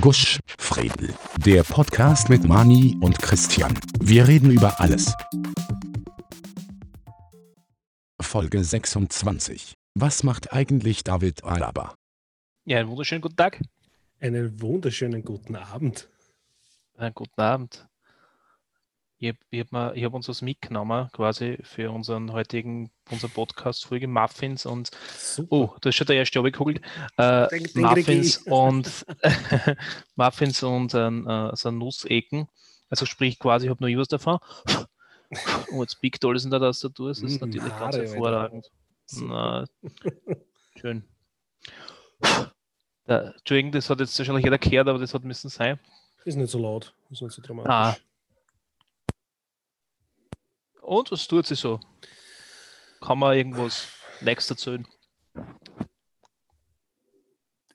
Gusch, Fredel. Der Podcast mit Mani und Christian. Wir reden über alles. Folge 26. Was macht eigentlich David Alaba? Ja, einen wunderschönen guten Tag. Einen wunderschönen guten Abend. Einen guten Abend. Ich habe hab, uns was mitgenommen, quasi für unseren heutigen unser Podcast-Folge Muffins und Super. oh, da ist schon der erste abgekugelt. Äh, Muffins und Muffins und äh, so Nussecken. Also sprich quasi, ich habe nur was davon. Und jetzt Big Doll ist in der Tastatur, das ist mm, natürlich Haare, ganz hervorragend. Na, schön. Entschuldigung, das hat jetzt wahrscheinlich jeder gehört, aber das hat müssen sein. Ist nicht so laut, ist nicht so dramatisch. Ah. Und was tut sie so? Kann man irgendwas Nächstes erzählen?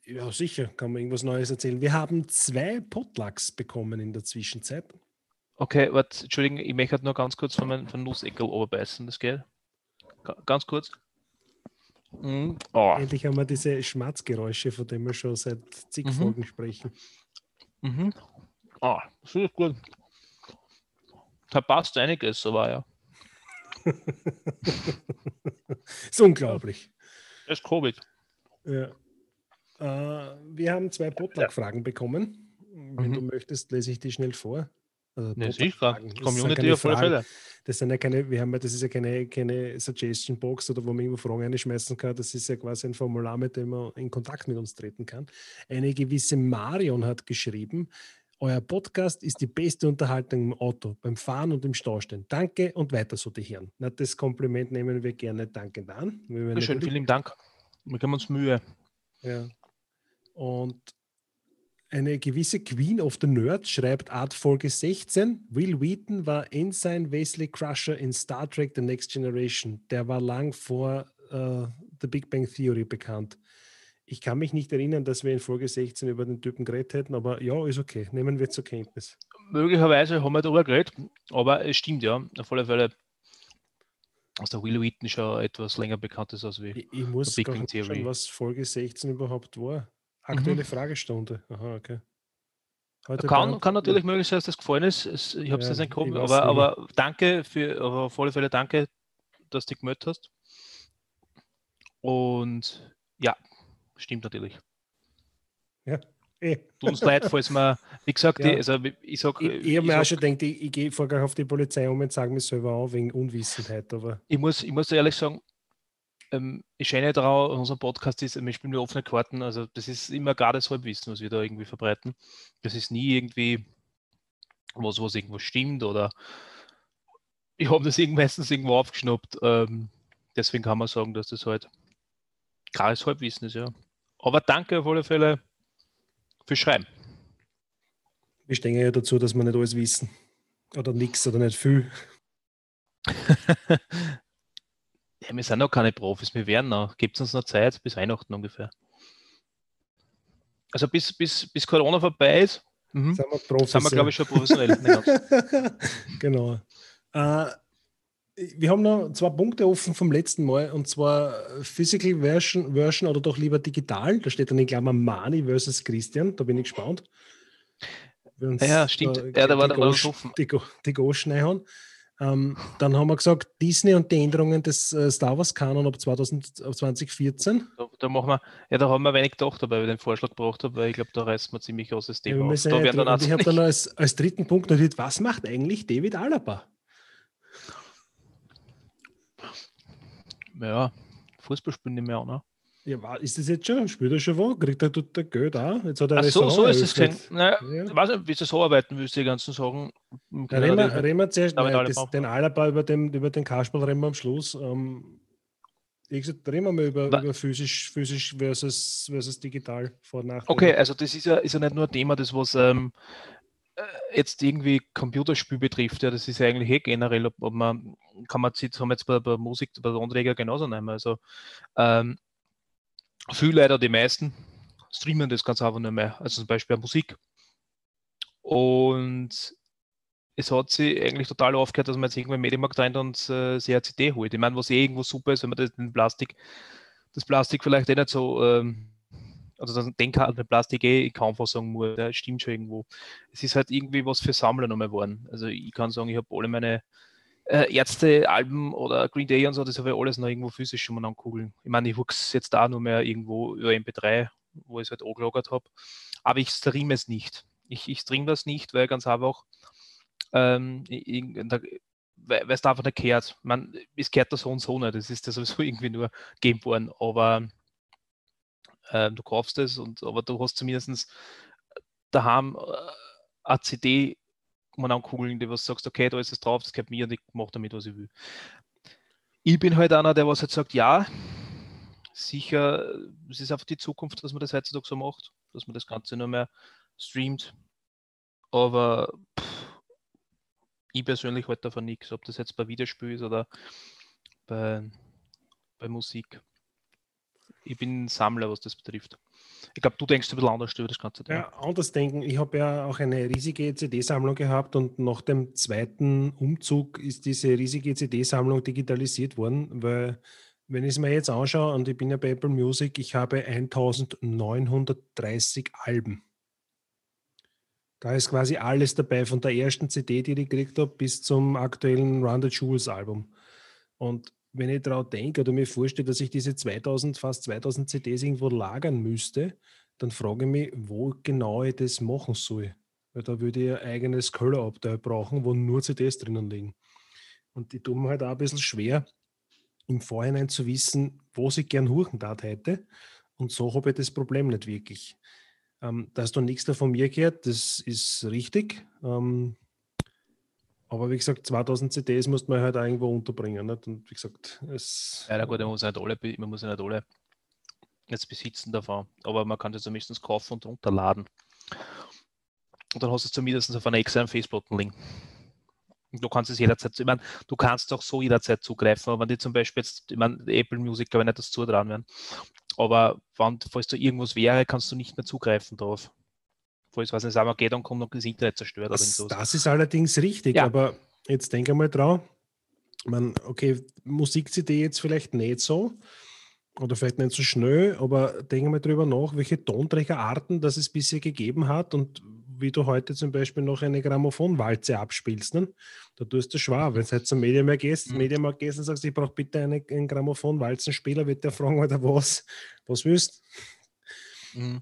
Ja, sicher, kann man irgendwas Neues erzählen. Wir haben zwei Potlucks bekommen in der Zwischenzeit. Okay, warte, Entschuldigung, ich möchte halt nur ganz kurz von meinem von Nusseckel oberbeißen, das geht? Ganz kurz. Mm. Oh. Endlich haben wir diese Schmatzgeräusche, von denen wir schon seit zig mhm. Folgen sprechen. Mhm. Ah, das ist gut. Da passt einiges, so war ja. ist unglaublich. Das ist Covid. Ja. Äh, wir haben zwei Potluck-Fragen ja. bekommen. Wenn mhm. du möchtest, lese ich die schnell vor. Also ne, sicher. Community auf alle Fälle. Das sind ja keine, wir haben ja, das ist ja keine, keine Suggestion Box oder wo man irgendwo Fragen einschmeißen kann. Das ist ja quasi ein Formular, mit dem man in Kontakt mit uns treten kann. Eine gewisse Marion hat geschrieben, euer Podcast ist die beste Unterhaltung im Auto, beim Fahren und im Staustehen. Danke und weiter so die Herren. Na, das Kompliment nehmen wir gerne dankend an. Schön, vielen Dank. Wir geben uns Mühe. Ja. Und eine gewisse Queen of the Nerds schreibt Art Folge 16. Will Wheaton war Ensign Wesley Crusher in Star Trek The Next Generation. Der war lang vor uh, The Big Bang Theory bekannt. Ich kann mich nicht erinnern, dass wir in Folge 16 über den Typen geredet hätten, aber ja, ist okay. Nehmen wir zur Kenntnis. Möglicherweise haben wir darüber geredet, aber es stimmt ja. Auf alle Fälle, dass der Will Wheaton schon etwas länger bekannt ist als wie Ich, ich muss Big Bang Theory. was Folge 16 überhaupt war. Aktuelle mhm. Fragestunde. Aha, okay. kann, kann natürlich möglich sein, dass das gefallen ist. Ich habe es ja, jetzt nicht gekommen, aber, aber danke für, aber auf alle Fälle danke, dass du gemeldet hast. Und ja, Stimmt natürlich. Ja. Eh. Tut uns leid, falls man, wie gesagt, ja. die, also ich sage. Ich, ich habe mir auch schon gedacht, ich, ich gehe vorher auf die Polizei um und sage mir selber auch wegen Unwissenheit. Aber ich muss, ich muss ehrlich sagen, ähm, ich scheine daran, unser Podcast ist, wir spielen mit offene Karten, also das ist immer gerade das Halbwissen, was wir da irgendwie verbreiten. Das ist nie irgendwie was, was irgendwo stimmt oder ich habe das meistens irgendwo aufgeschnappt. Ähm, deswegen kann man sagen, dass das halt klares Halbwissen ist, ja. Aber danke auf alle Fälle fürs Schreiben. Wir stehen ja dazu, dass wir nicht alles wissen. Oder nichts oder nicht viel. ja, wir sind noch keine Profis, wir werden noch. Gibt es uns noch Zeit bis Weihnachten ungefähr. Also bis, bis, bis Corona vorbei ist, mhm. sind wir Profis. Sind wir, glaube ich, schon professionell. genau. Äh, wir haben noch zwei Punkte offen vom letzten Mal und zwar Physical Version, Version oder doch lieber digital. Da steht dann in Klammer Mani versus Christian. Da bin ich gespannt. ja, stimmt. Äh, ja, da war der offen. Die, die Goschneihauen. Ähm, dann haben wir gesagt, Disney und die Änderungen des äh, Star Wars Kanon ab 2014. Da, da, machen wir, ja, da haben wir wenig gedacht, weil ich den Vorschlag gebracht habe, weil ich glaube, da reißt man ziemlich großes Thema. Ja, da ja ich habe dann als, als dritten Punkt notiert, was macht eigentlich David Alaba? Ja, Fußball spielen nicht mehr, ne? Ja, ist das jetzt schon? Spielt er schon wo? Kriegt er der Geld auch? Jetzt hat er Ach so, so ist es gesehen. Naja, ja. Ich weiß nicht, wie sie so arbeiten willst, die ganzen Sachen. Ja, reden, wir, reden wir zuerst nein, das, den Alaba über den, über den Kasperl reden wir am Schluss. Ähm, ich gesagt, reden wir mal über, über physisch, physisch versus, versus digital vor nach. Okay, also das ist ja, ist ja nicht nur ein Thema, das was ähm, äh, jetzt irgendwie Computerspiel betrifft, ja, das ist ja eigentlich eh generell, ob, ob man, kann man jetzt, haben jetzt bei, bei Musik, bei der Anträger genauso nehmen. Also ähm, viele leider, die meisten, streamen das ganz einfach nicht mehr. Also zum Beispiel Musik. Und es hat sich eigentlich total aufgehört, dass man jetzt irgendwo im Medienmarkt rein und äh, sich eine CD holt. Ich meine, was eh irgendwo super ist, wenn man das, den Plastik, das Plastik vielleicht eh nicht so ähm, also den kann der Plastik eh kaum was sagen muss, der stimmt schon irgendwo. Es ist halt irgendwie was für Sammler nochmal geworden. Also ich kann sagen, ich habe alle meine äh, Ärzte-Alben oder Green Day und so, das habe ich alles noch irgendwo physisch schon mal ankugeln. Ich meine, ich wuchs jetzt da nur mehr irgendwo über MP3, wo ich es halt angelagert habe. Aber ich streame es nicht. Ich, ich streame das nicht, weil ganz einfach, ähm, weil es da einfach nicht kehrt. Man, es kehrt da so und so nicht. Das ist ja sowieso irgendwie nur gegeben worden. Aber äh, du kaufst es und aber du hast zumindest daheim äh, eine CD man ankugeln, die was sagst, okay, da ist es drauf, das gehört mir und ich mache damit, was ich will. Ich bin halt einer, der was halt sagt, ja, sicher, es ist einfach die Zukunft, dass man das heutzutage so macht, dass man das Ganze nur mehr streamt. Aber pff, ich persönlich halte davon nichts, ob das jetzt bei Videospiel ist oder bei, bei Musik. Ich bin Sammler, was das betrifft. Ich glaube, du denkst ein bisschen anders über das Ganze. Ja, anders denken. Ich habe ja auch eine riesige CD-Sammlung gehabt und nach dem zweiten Umzug ist diese riesige CD-Sammlung digitalisiert worden, weil wenn ich es mir jetzt anschaue, und ich bin ja bei Apple Music, ich habe 1930 Alben. Da ist quasi alles dabei, von der ersten CD, die ich gekriegt habe, bis zum aktuellen Run the Jewels Album. Und wenn ich daran denke oder mir vorstelle, dass ich diese 2000, fast 2000 CDs irgendwo lagern müsste, dann frage ich mich, wo genau ich das machen soll. Weil da würde ich ein eigenes Kellerabteil brauchen, wo nur CDs drinnen liegen. Und ich tue mir halt auch ein bisschen schwer, im Vorhinein zu wissen, wo ich gern huchen darf hätte. Und so habe ich das Problem nicht wirklich. Ähm, dass du nichts von mir gehört, das ist richtig. Ähm, aber wie gesagt, 2000 CDs muss man halt irgendwo unterbringen. Nicht? Und wie gesagt, es. Ja, na gut, man muss nicht alle, man muss nicht alle jetzt besitzen davon. Aber man kann sie zumindest kaufen und runterladen. Und dann hast du es zumindest auf einer externen Festplatte liegen. Und du kannst es jederzeit, ich meine, du kannst auch so jederzeit zugreifen, aber wenn die zum Beispiel jetzt, ich meine, Apple Music glaube ich nicht, dass zutrauen werden. Aber wenn, falls da irgendwas wäre, kannst du nicht mehr zugreifen drauf falls was nicht Armageddon kommt und das Internet zerstört. Das, das ist allerdings richtig, ja. aber jetzt denke mal drauf, man, okay, Musik-CD jetzt vielleicht nicht so oder vielleicht nicht so schnell, aber denke mal drüber nach, welche Tonträgerarten das es bisher gegeben hat und wie du heute zum Beispiel noch eine Grammophonwalze abspielst. Ne? Da tust du schwer. Wenn du jetzt zum Mediamarkt gehst, mhm. Mediamarkt gehst und sagst, ich brauche bitte eine, einen Grammophonwalzenspieler, wird der fragen, Alter, was, was willst mhm.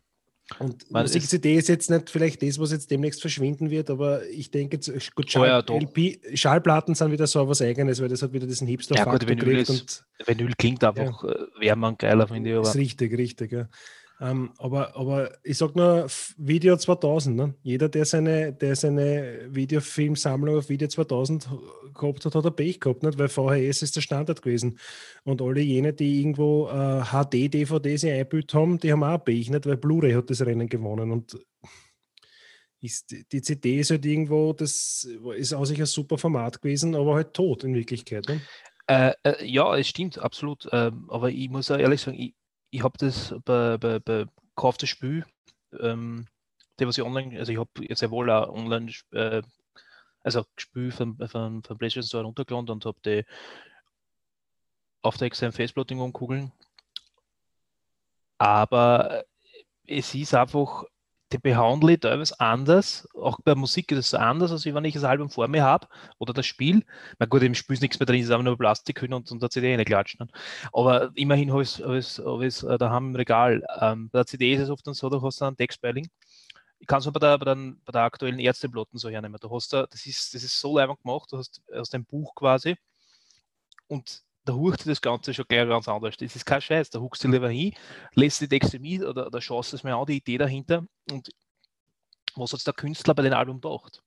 Und Man Musik-CD ist jetzt nicht vielleicht das, was jetzt demnächst verschwinden wird, aber ich denke, jetzt, gut, Schall, oh ja, LP, Schallplatten sind wieder so was Eigenes, weil das hat wieder diesen Hipster-Faktor ja, Vinyl, ist, Vinyl klingt einfach ja. Äh, wärmer und geiler, finde ich. Aber. Ist richtig, richtig, ja. Ähm, aber, aber ich sag nur Video 2000. Ne? Jeder, der seine, der seine Videofilmsammlung auf Video 2000 gehabt hat, hat er Pech gehabt, nicht? weil VHS ist der Standard gewesen. Und alle jene, die irgendwo äh, HD-DVDs eingebildet haben, die haben auch Pech, nicht? weil Blu-ray hat das Rennen gewonnen. Und ist, die CD ist halt irgendwo, das ist auch sicher ein super Format gewesen, aber halt tot in Wirklichkeit. Ne? Äh, äh, ja, es stimmt, absolut. Ähm, aber ich muss auch ehrlich sagen, ich, ich habe das bei, Spiel, ähm, der was ich online, also ich habe jetzt ja wohl auch online, äh, also Spiel von, von, von PlayStation Store runtergeladen und habe die auf der externen Festplatte umkugeln. Aber es ist einfach die behandle ich teilweise anders. Auch bei Musik ist es anders, als wenn ich das Album vor mir habe oder das Spiel. Na gut, im Spiel ist nichts mehr drin, ist einfach nur Plastik und, und der CD reinklatschen. Aber immerhin habe ich es hab ich's, äh, daheim im Regal. Ähm, bei der CD ist es oft dann so, du hast dann einen Textbeiling. Ich kann es aber bei bei, der, bei der aktuellen Ärzteblotten so hernehmen. Du hast da, das ist, das ist so leibend gemacht, du hast aus dem Buch quasi und da hucht das Ganze schon gleich ganz anders. Das ist kein Scheiß. Da huckst du lieber hin, lässt die Texte mit oder, oder schaust es mir an, die Idee dahinter und was hat der Künstler bei dem Album gedacht?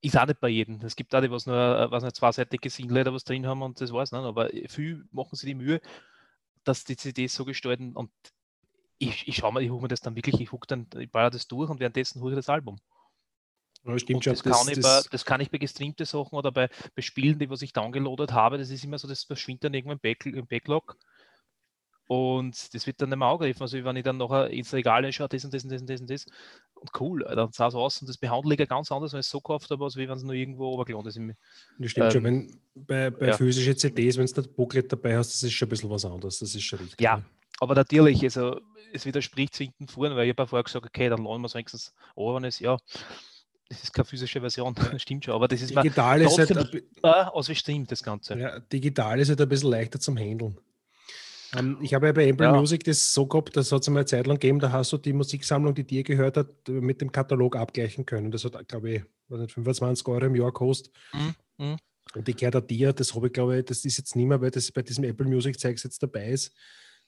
Ist auch nicht bei jedem. Es gibt auch die, was nur was eine zweiseitige Single was drin haben und das war's nicht. Aber viel machen sie die Mühe, dass die CDs so gestalten und ich, ich schaue mal, ich hucke mir das dann wirklich, ich hucke dann, ich baller das durch und währenddessen hole ich das Album. Ja, stimmt schon. Das, das, kann das, bei, das, kann ich bei gestreamten Sachen oder bei, bei Spielen, die was ich downgeloadet habe, das ist immer so, das verschwindet dann irgendwann im, Backlog. Und das wird dann nicht mehr angegriffen. Also wenn ich dann nachher ins Regal schaue, das und das und das und das und das. Und cool, dann sah es aus und das behandle ich ja ganz anders, wenn ich es so gekauft habe, als wenn es nur irgendwo obergelohnt ist. Das stimmt ähm, schon, wenn bei, bei ja. physischen CDs, wenn du das Booklet dabei hast, das ist schon ein bisschen was anderes. Das ist schon richtig. Ja, aber natürlich, also es widerspricht hinten vorne, weil ich habe vorher gesagt, okay, dann lassen wir es wenigstens an, ist ja, das ist keine physische Version, stimmt schon, aber das ist digital ist halt als wie stimmt das Ganze. Ja, digital ist halt ein bisschen leichter zum Handeln. Um, ähm, ich habe ja bei Apple ja. Music das so gehabt, das hat es einmal eine Zeit lang gegeben, da hast du die Musiksammlung, die dir gehört hat, mit dem Katalog abgleichen können. Das hat, glaube ich, 25 Euro im Jahr kostet. Mhm. Mhm. Und die gehört dir, das habe ich, glaube ich, das ist jetzt nicht mehr, weil das bei diesem Apple Music Zeugs jetzt dabei ist.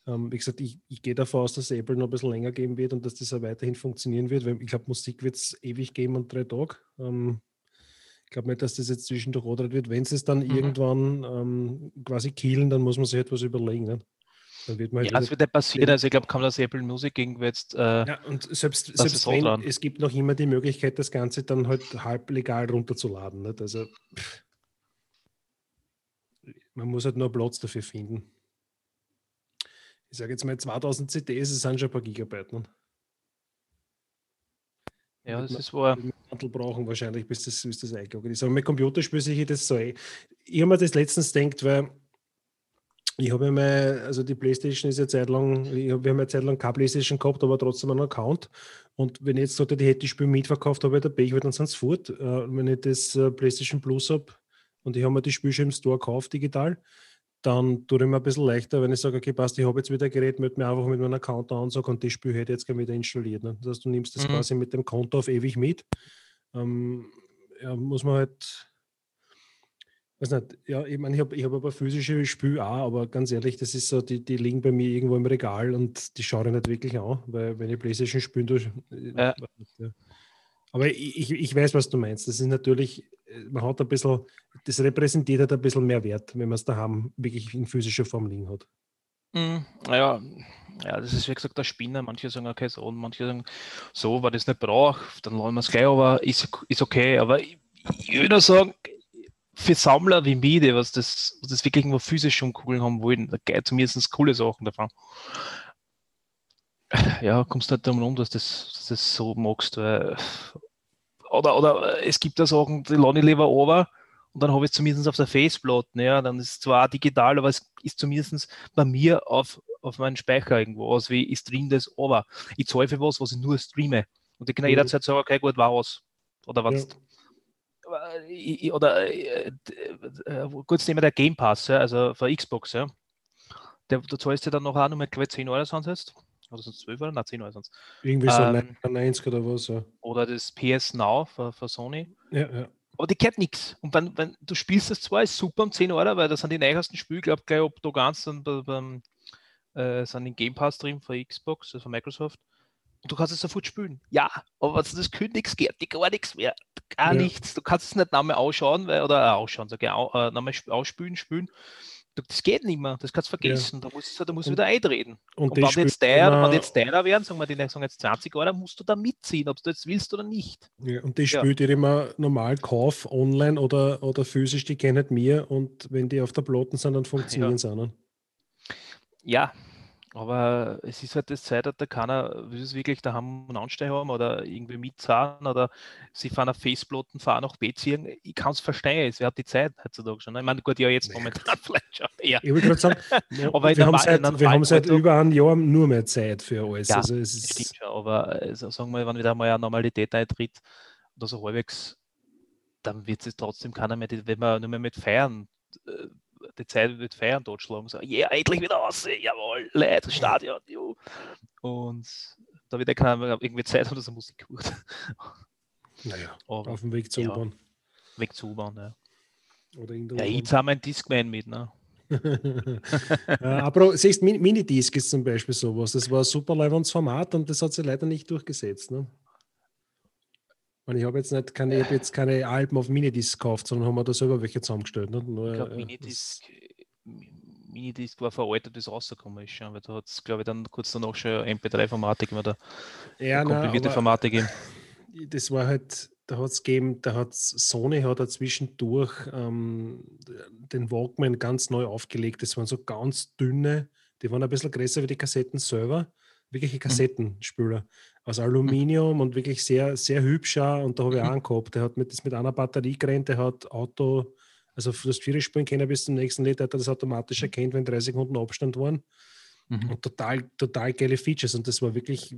Ähm, wie gesagt, ich, ich, gehe davon aus, dass Apple noch ein bisschen länger geben wird und dass das auch weiterhin funktionieren wird, weil ich glaube, Musik wird es ewig geben und drei Tage. Ähm, ich glaube nicht, dass das jetzt zwischendurch oder wird. Wenn sie es dann mhm. irgendwann um, quasi killen, dann muss man sich etwas überlegen. Ne? Dann wird man halt ja, das wird ja passieren. Also ich glaube, kann das Apple Music irgendwie jetzt. Äh, ja, und selbst, selbst wenn, dran. es gibt noch immer die Möglichkeit, das Ganze dann halt halb legal runterzuladen. Nicht? Also pff, man muss halt nur Platz dafür finden. Ich sage jetzt mal 2000 CDs, es sind schon ein paar Gigabyte. Ne? Ja, das ist wahr. Handel brauchen wahrscheinlich, bis das, bis das eingeloggt ist. Aber mit Computerspiel sehe ich das so. Ich habe mir das letztens gedacht, weil ich habe mal, also die Playstation ist ja Zeit lang, wir haben ja Zeit lang keine Playstation gehabt, aber trotzdem einen Account. Und wenn ich jetzt sollte, ich hätte die Spiel mitverkauft, habe ich dabei, ich dann sonst fort. Äh, wenn ich das äh, Playstation Plus habe und ich habe mir die Spiele schon im Store gekauft, digital, dann tue ich mir ein bisschen leichter, wenn ich sage, okay, passt, ich habe jetzt wieder ein Gerät, möchte mir einfach mit meinem Account anschauen und das Spiel hätte ich jetzt gerne wieder installiert. Ne? Das heißt, du nimmst das mhm. quasi mit dem Konto auf ewig mit. Ähm, ja, muss man halt weiß nicht, ja, ich meine, ich habe ich hab aber physische Spiele auch, aber ganz ehrlich, das ist so, die, die liegen bei mir irgendwo im Regal und die schaue ich nicht wirklich an, weil wenn ich Playstation spiele, durch. Äh, ja. Aber ich, ich weiß, was du meinst. Das ist natürlich, äh, man hat ein bisschen, das repräsentiert halt ein bisschen mehr Wert, wenn man es daheim wirklich in physischer Form liegen hat. Mhm, ja, ja, das ist wie gesagt der Spinner. Manche sagen, okay, so, und manche sagen, so, weil das nicht braucht, dann lassen wir es gleich, aber ist, ist okay. Aber ich, ich würde sagen, für Sammler wie mich, die was das, was das wirklich nur physisch schon Kugeln haben wollen, da geht zumindest coole Sachen davon. Ja, kommst du nicht darum um, dass du das, dass das so magst. Weil, oder, oder es gibt da Sachen, die lade ich lieber over und dann habe ich es zumindest auf der Faceplatte. Ja, dann ist es zwar digital, aber es ist zumindest bei mir auf, auf meinen Speicher irgendwo aus, wie ich streame das over. Ich zahle für was, was ich nur streame. Und ich kann mhm. jederzeit sagen, okay, gut, war was. Oder was. Ja oder äh, äh, kurz nehmen der Game Pass, ja, also für Xbox, ja. Der, da zahlst du dann noch auch noch mit 10 Euro sonst jetzt. Oder sonst 12 Euro? Nein, 10 Euro sonst. Irgendwie so ähm, 90 oder was. Ja. Oder das PS Now für, für Sony. Ja, ja. Aber die kennt nichts. Und wenn, wenn du spielst das zwar, ist super um 10 Euro, weil das sind die neuesten Spiele, ich glaube, gleich ob du ganz dann beim, äh, sind in Game Pass drin für Xbox, also für Microsoft. Und du kannst es sofort spielen. Ja, aber wenn du das kündigst, geht dir gar nichts mehr. Gar ja. nichts. Du kannst es nicht nochmal ausschauen, weil, oder äh, ausschauen, sag ich, äh, nochmal ausspülen, spülen. Das geht nicht mehr, das kannst du vergessen. Ja. Da musst du, da musst du wieder eintreten. Und, und wenn jetzt teuer, wenn jetzt teurer werden, sagen wir, die sagen jetzt 20 Euro, musst du da mitziehen, ob du jetzt willst oder nicht. Ja, und die spielt ja. immer normal Kauf, online oder, oder physisch, die kennen mir und wenn die auf der Plotten sind, dann funktionieren sie auch. Ja, aber es ist halt das Zeitalter, keiner will es wirklich daheim einen Ansteiger haben oder irgendwie mitzahlen oder sie fahren auf Faceplatten, fahren nach B ziehen. Ich kann es verstehen, es hat die Zeit heutzutage schon. Ne? Ich meine, gut, ja, jetzt momentan vielleicht schon eher. Ich würde gerade sagen, aber wir, haben seit, wir haben seit über einem Jahr nur mehr Zeit für alles. Ja, also es ist stimmt schon, aber also, sagen wir, wenn wieder mal eine Normalität eintritt oder so halbwegs, dann wird es trotzdem keiner mehr, wenn man nur mehr mit feiern äh, die Zeit wird feiern totschlagen. So, ja, yeah, endlich wieder raus, jawohl, Leute, Stadion, jo. Und da wird ja keiner irgendwie Zeit haben, dass er Musik hört. Naja, Aber, auf dem Weg zur ja, U-Bahn. Weg zur U-Bahn, ja. Oder in der ja, jetzt haben wir einen Discman mit, ne? ja, aber siehst Minidisc ist zum Beispiel sowas. Das war ein super Format und das hat sich leider nicht durchgesetzt. Ne? Und ich habe jetzt nicht keine, ich jetzt keine Alben auf Minidisc gekauft, sondern haben wir da selber welche zusammengestellt. Ne? Nur, ich glaube, Minidisc, Minidisc war veraltet, bis rausgekommen ist schon, weil da hat es, glaube ich, dann kurz danach schon MP3-Formate gegeben oder ja, komprimierte nein, Formate gegeben. Das war halt, da hat es gegeben, da hat Sony hat da zwischendurch ähm, den Walkman ganz neu aufgelegt. Das waren so ganz dünne, die waren ein bisschen größer wie die Kassetten selber, wirkliche mhm. Kassettenspüler. Mhm aus Aluminium und wirklich sehr, sehr hübscher. Und da habe ich mhm. auch einen gehabt. Der hat mit, das mit einer Batterie gerannt, der hat Auto, also das vier spielen können bis zum nächsten Lied, hat er das automatisch mhm. erkennt, wenn drei Sekunden Abstand waren. Mhm. Und total, total geile Features. Und das war wirklich,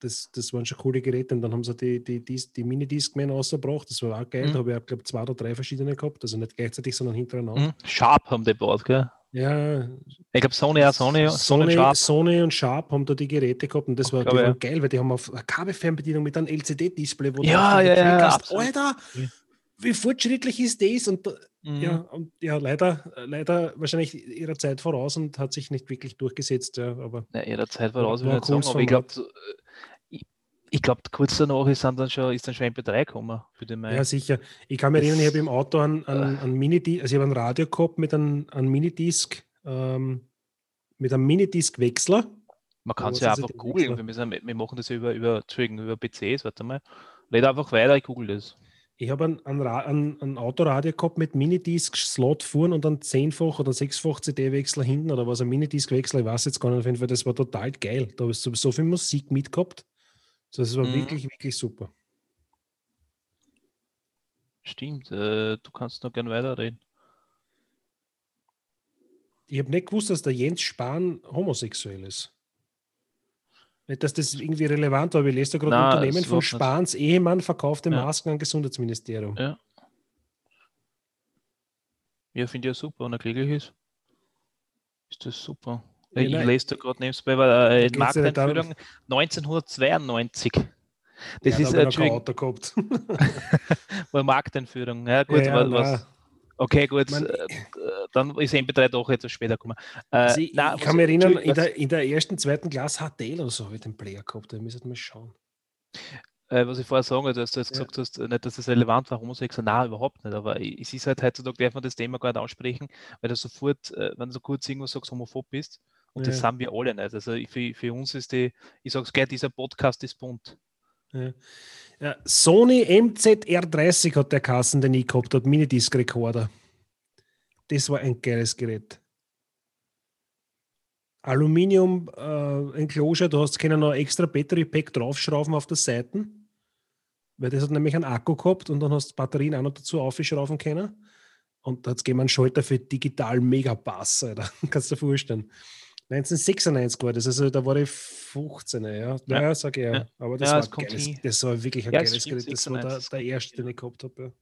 das, das waren schon coole Geräte. Und dann haben sie die, die, die, die Mini-Discman rausgebracht. Das war auch geil. Mhm. Da habe ich, glaube zwei oder drei verschiedene gehabt. Also nicht gleichzeitig, sondern hintereinander. Mhm. Sharp haben die gebaut, gell? Ja. Ich glaube, Sony, auch Sony, Sony, Sony, Sony, und Sharp haben da die Geräte gehabt und das war, glaube, ja. geil, weil die haben auf eine Kabelfernbedienung mit einem LCD-Display, wo ja, ja, ja, hast, Alter, wie fortschrittlich ist das? Und mhm. ja, und ja, leider, leider wahrscheinlich ihrer Zeit voraus und hat sich nicht wirklich durchgesetzt. Ja, aber ja, ihrer Zeit voraus, sagen, aber ich glaube, ich glaube, kurz danach ist dann, schon, ist dann schon MP3 gekommen für den Mai. Ja, sicher. Ich kann mich erinnern, ich habe im Auto einen, einen, einen Mini also ich habe ein Radio gehabt mit einem, einem Minidisc, ähm, mit einem Minidisc-Wechsler. Man kann es ja einfach googeln. Wir, wir, machen das über, über, über PCs, warte mal. Red einfach weiter, ich google das. Ich habe ein, ein, ein, ein, Autoradio gehabt mit Minidisc-Slot vorn und dann zehnfach oder sechsfach CD-Wechsler hinten oder was, ein Minidisc-Wechsler, ich weiß jetzt gar nicht, auf jeden Fall, das war total geil. Da habe ich so, so viel Musik mitgehabt. Das war mhm. wirklich, wirklich super. Stimmt, äh, du kannst noch gern weiterreden. Ich habe nicht gewusst, dass der Jens Spahn homosexuell ist. Nicht, dass das irgendwie relevant war, aber ich lese da gerade Unternehmen von Spahns nicht. Ehemann verkaufte ja. Masken an Gesundheitsministerium. Ja. Ja, finde ich ja super. Und er glücklich ist, ist das super. Ich ja, lese da gerade nebenbei, weil äh, Markteinführung 1992. Das ja, ist da ein Auto gehabt. war Markteinführung. Ja, gut, ja, was, Okay, gut, Man, äh, dann ist MP3 doch etwas später gekommen. Äh, also ich, nein, ich kann mich erinnern, in der, in der ersten, zweiten Klasse HTL oder so habe ich den Player gehabt, da müssen wir schauen. Äh, was ich vorher sagen wollte, dass du jetzt gesagt hast, nicht, dass das relevant war, homosexuell, nein, überhaupt nicht, aber es ist halt heutzutage, darf man das Thema gar nicht aussprechen, weil du sofort, äh, wenn du so kurz irgendwas sagst, homophob bist, und ja. das sind wir alle nicht. Also für, für uns ist die, ich sage es gleich, dieser Podcast ist bunt. Ja. Ja, Sony MZR30 hat der Kassen, den ich gehabt habe, Minidisc-Recorder. Das war ein geiles Gerät. Aluminium äh, Enclosure, du hast können noch extra Battery Pack draufschrauben auf der Seite, weil das hat nämlich einen Akku gehabt und dann hast du Batterien auch noch dazu aufschrauben können. Und da hat es einen Schalter für digital Megabass, Alter. Kannst du dir vorstellen. 1996 war das, also da war ich 15, ja. Ja, ja sag ich ja. Aber das, ja, war geiles, das war wirklich ein ja, geiles Gerät. Das war der, der erste, den ich gehabt habe. Ja.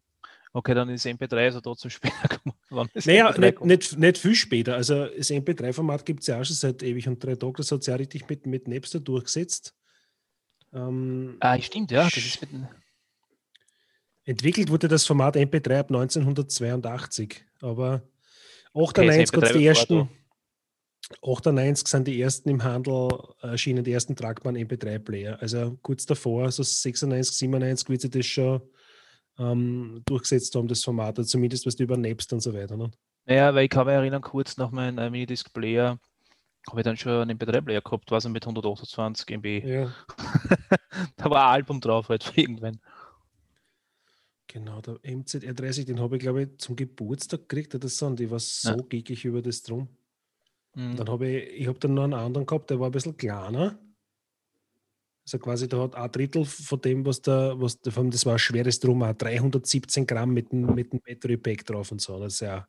Okay, dann ist MP3 also trotzdem später gekommen. Naja, nicht, nicht, nicht, viel später. Also das MP3-Format gibt es ja auch schon seit ewig und drei Tagen. Das hat sich ja richtig mit, mit Napster durchgesetzt. Ähm, ah, stimmt, ja. Das ist mit Entwickelt wurde das Format MP3 ab 1982. Aber 98 okay, hat es die ersten. 98 sind die ersten im Handel erschienen, die ersten tragbaren MP3-Player. Also kurz davor, so 96, 97 wird sich das schon ähm, durchgesetzt haben, das Format, also zumindest was über Napster und so weiter. Ne? Ja, weil ich kann mich erinnern, kurz nach meinem äh, Minidisc-Player habe ich dann schon einen MP3-Player gehabt, was mit 128 MB. Ja. da war ein Album drauf halt für irgendwann. Genau, der MZR30, den habe ich glaube ich zum Geburtstag gekriegt oder so und ich war so ja. geekig über das drum. Mhm. Dann habe ich, ich habe dann noch einen anderen gehabt, der war ein bisschen kleiner. Also quasi, der hat ein Drittel von dem, was der, was der, das war ein schweres Drum, 317 Gramm mit dem, mit dem Battery Pack drauf und so. Das ist ja,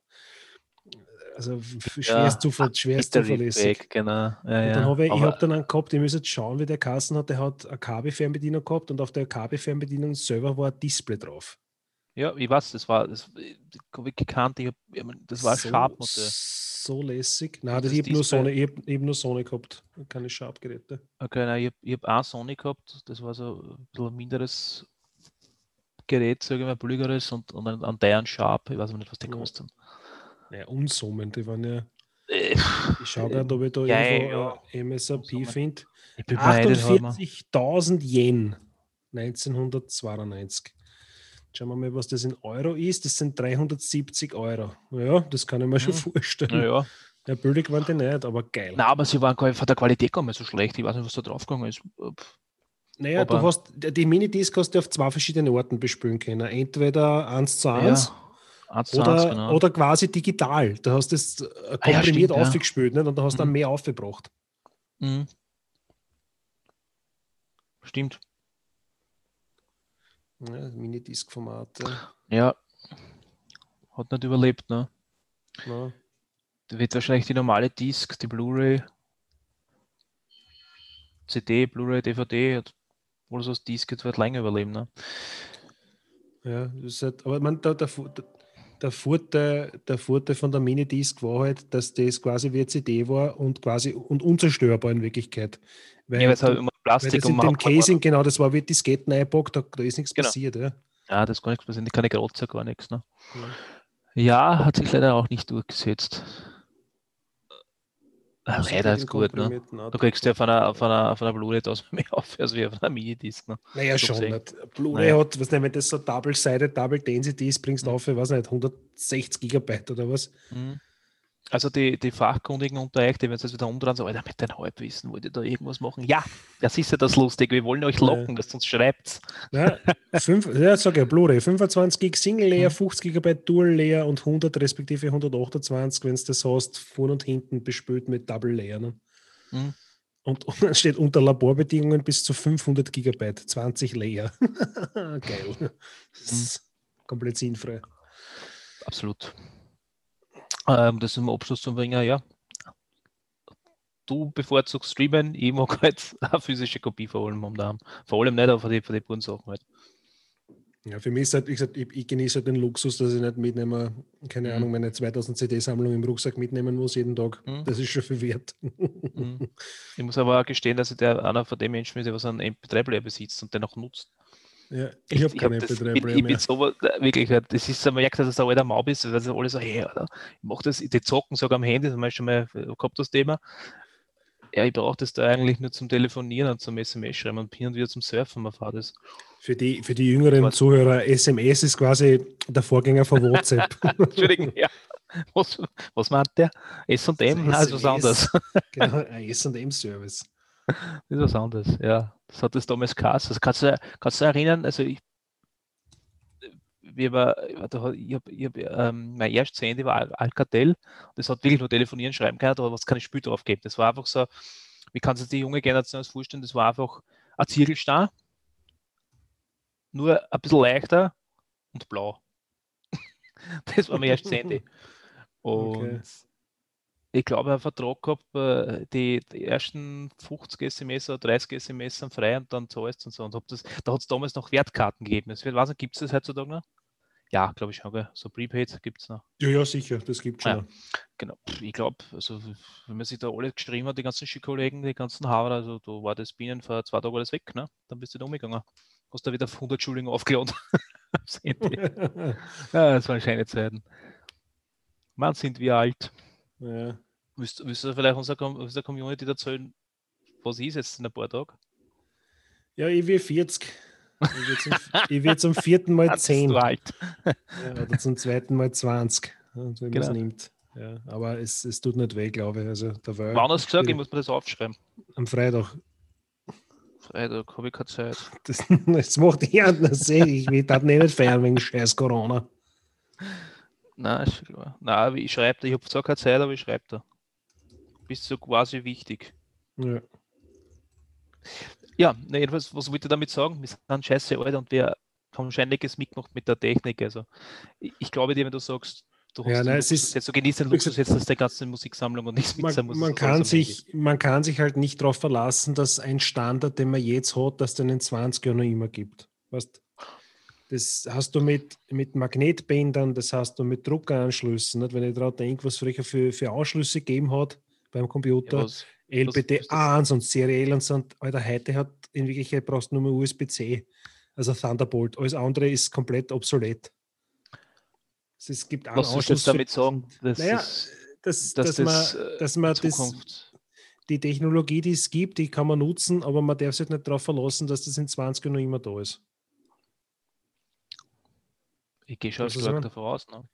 also schwerst, ja, zuver schwerst zuverlässig. Pack, genau. Ja, und dann habe ich, ich habe dann einen gehabt, ich muss jetzt schauen, wie der Kassen hat, der hat eine KB-Fernbedienung gehabt und auf der KB-Fernbedienung selber war ein Display drauf. Ja, ich weiß, das war, das habe ich gekannt, ich hab, das war so, Sharp-Modell. So lässig. Nein, das, das ich habe nur, Sony, ich hab, ich hab nur Sony gehabt, keine Sharp-Geräte. Okay, nein, ich habe ich hab auch Sony gehabt, das war so ein bisschen ein minderes Gerät, sage ich mal, billigeres und, und ein, ein deren Sharp, ich weiß nicht, was die ja. kosten. Naja, Unsummen, die waren ja. Äh, ich schaue gerade, ob ich da ja, irgendwo ja. MSRP finde. 48.000 Yen 1992. Schauen wir mal, was das in Euro ist. Das sind 370 Euro. Ja, das kann ich mir schon hm. vorstellen. Ja, ja. billig waren die nicht, aber geil. Na, aber sie waren von der Qualität gar nicht so schlecht. Ich weiß nicht, was da draufgegangen ist. Naja, aber du hast die Minidisc hast du auf zwei verschiedene Orten bespielen können. Entweder 1 zu 1 ja, 1 zu oder, 1, genau. oder quasi digital. Da hast du es komprimiert ah, ja, aufgespielt nicht? und da hast du mhm. dann mehr aufgebracht. Mhm. Stimmt. Ja, Minidisc-Formate. Ja. Hat nicht überlebt, ne? Nein. Da wird wahrscheinlich die normale Disc, die Blu-ray, CD, Blu-ray, DVD, oder so das Disc wird länger überleben, ne? Ja, das ist halt, aber man, da, da, der, Vorteil, der Vorteil von der Minidisc war halt, dass das quasi wie eine CD war und quasi und unzerstörbar in Wirklichkeit. Weil, ja, halt immer Plastik weil das in dem Casing, genau, das war wie Disketten eingepackt, da, da ist nichts genau. passiert. Ja. ja, das ist gar nichts passiert, keine Grotze, gar nichts. Ne? Ja. ja, hat sich leider auch nicht durchgesetzt. Leider ist gut, ne? Du kriegst ja von einer, von einer, von einer Blu-ray das mehr auf, als wie von einer Minidisc. Ne? Naja, so schon. Blu-ray naja. hat, was nicht, wenn das so Double-Sided, Double-Density ist, bringst du mhm. auf, ich weiß nicht, 160 Gigabyte oder was. Mhm. Also die, die Fachkundigen unter euch, die werden jetzt wieder umdrehen, so, Alter, mit deinem Halbwissen wollt ihr da irgendwas machen? Ja, das ist ja das lustig, wir wollen euch locken, ja. dass uns schreibt. Ja, fünf, ja sag ja, Blu-ray, 25 Gig Single Layer, 50 GB Dual Layer und 100 respektive 128, wenn du das hast, vorn und hinten bespült mit Double Layer. Ne? Mhm. Und, und dann steht unter Laborbedingungen bis zu 500 GB, 20 Layer. Geil. Das ist mhm. komplett sinnfrei. Absolut ähm, das im Abschluss zu bringen, ja, du bevorzugst streamen, ich mag halt eine physische Kopie vor allem am Daheim. Vor allem nicht, aber für die, die bunten Sachen halt. Ja, für mich ist halt, wie gesagt, ich, ich genieße halt den Luxus, dass ich nicht mitnehme, keine mhm. Ahnung, meine 2000 CD-Sammlung im Rucksack mitnehmen muss jeden Tag. Mhm. Das ist schon viel wert. Mhm. Ich muss aber auch gestehen, dass ich der einer von den Menschen bin, der was einen MP3-Player besitzt und den auch nutzt. Ja, ich habe keine MP3-Player mehr. Ich bin so, wirklich, das ist, man merkt, dass es ein alter Maub ist, weil alle so, hey, oder, ich mache das, die zocken sogar am Handy, das haben wir schon mal gehabt, das Thema. Ja, ich brauche das da eigentlich nur zum Telefonieren und zum SMS schreiben und hin und wieder zum Surfen, man fahrt das. Für die, für die jüngeren Zuhörer, SMS ist quasi der Vorgänger von WhatsApp. Entschuldigung, ja. Was, was meint der? S&M? Nein, ist was anderes. genau, ein S&M-Service. Das ist was anderes, ja. Das hat das damals geheißen. Also kannst du, kannst du erinnern, also ich, wie war, ich habe ich hab, ähm, mein erstes Handy war Alcatel. Das hat wirklich nur telefonieren, schreiben können, aber was keine Spiel drauf geben. Das war einfach so, wie kann sich die junge Generation das vorstellen? Das war einfach ein Zirkelstein, nur ein bisschen leichter und blau. das war mein erstes Handy. Und okay ich glaube, einen Vertrag gehabt, äh, die, die, ersten 50 SMS oder 30 SMS frei und dann zahlst und so. Und das, da hat es damals noch Wertkarten gegeben. Gibt es das heutzutage noch? Ja, glaube ich schon. Gell? So Prepaid gibt es noch. Ja, ja, sicher, das gibt es schon. Ja, genau. Ich glaube, also, wenn man sich da alles geschrieben hat, die ganzen Skikollegen, die ganzen Haare, also da war das binnen vor zwei Tagen alles weg, ne? Dann bist du da umgegangen. Hast da wieder 100 Schulungen aufgeladen. ja, das waren schöne Zeiten. Man sind wir alt. Ja. Willst, willst du vielleicht unserer, unserer Community erzählen, was ist jetzt in ein paar Tagen? Ja, ich will 40. Ich will zum, vierten Mal 10. Ja, oder zum zweiten Mal 20. wenn man genau. es nimmt. Ja, aber es, es tut nicht weh, glaube ich. Also, da war Wann hast du gesagt, ich muss mir das aufschreiben? Am Freitag. Freitag habe ich keine Zeit. Das, das macht eh anders. Ich will das nicht feiern wegen scheiß Corona. Nein, ist klar. Nein, ich schreibe da. Ich habe zwar keine Zeit, aber ich schreibe da. Bist so quasi wichtig. Ja. Ja, na, jedenfalls, was wollte ich damit sagen? Wir sind scheiße alt und wir haben Scheiniges mitgemacht mit der Technik. Also, ich, glaube dir, wenn du sagst, du hast ja, nein, es ist, jetzt so genießt den Luxus jetzt aus der ganzen Musiksammlung und nichts mit man, man kann sich Man kann sich halt nicht darauf verlassen, dass ein Standard, den man jetzt hat, dass den in 20 Jahren noch immer gibt. Weißt das hast du mit, mit Magnetbändern, das hast du mit Druckeranschlüssen. Nicht? Wenn ich daran denke, was früher für, für Anschlüsse gegeben hat beim Computer, ja, was, LPT 1 und Serial und so. Alter, heute hat in Wirklichkeit brauchst du nur mehr USB-C, also Thunderbolt. Alles andere ist komplett obsolet. Es gibt was soll ich damit sagen? Das naja, ist, dass, dass, dass, das, man, dass man das, die Technologie, die es gibt, die kann man nutzen, aber man darf sich nicht darauf verlassen, dass das in 20 Jahren noch immer da ist. Ich gehe schon stark davon aus. Ne?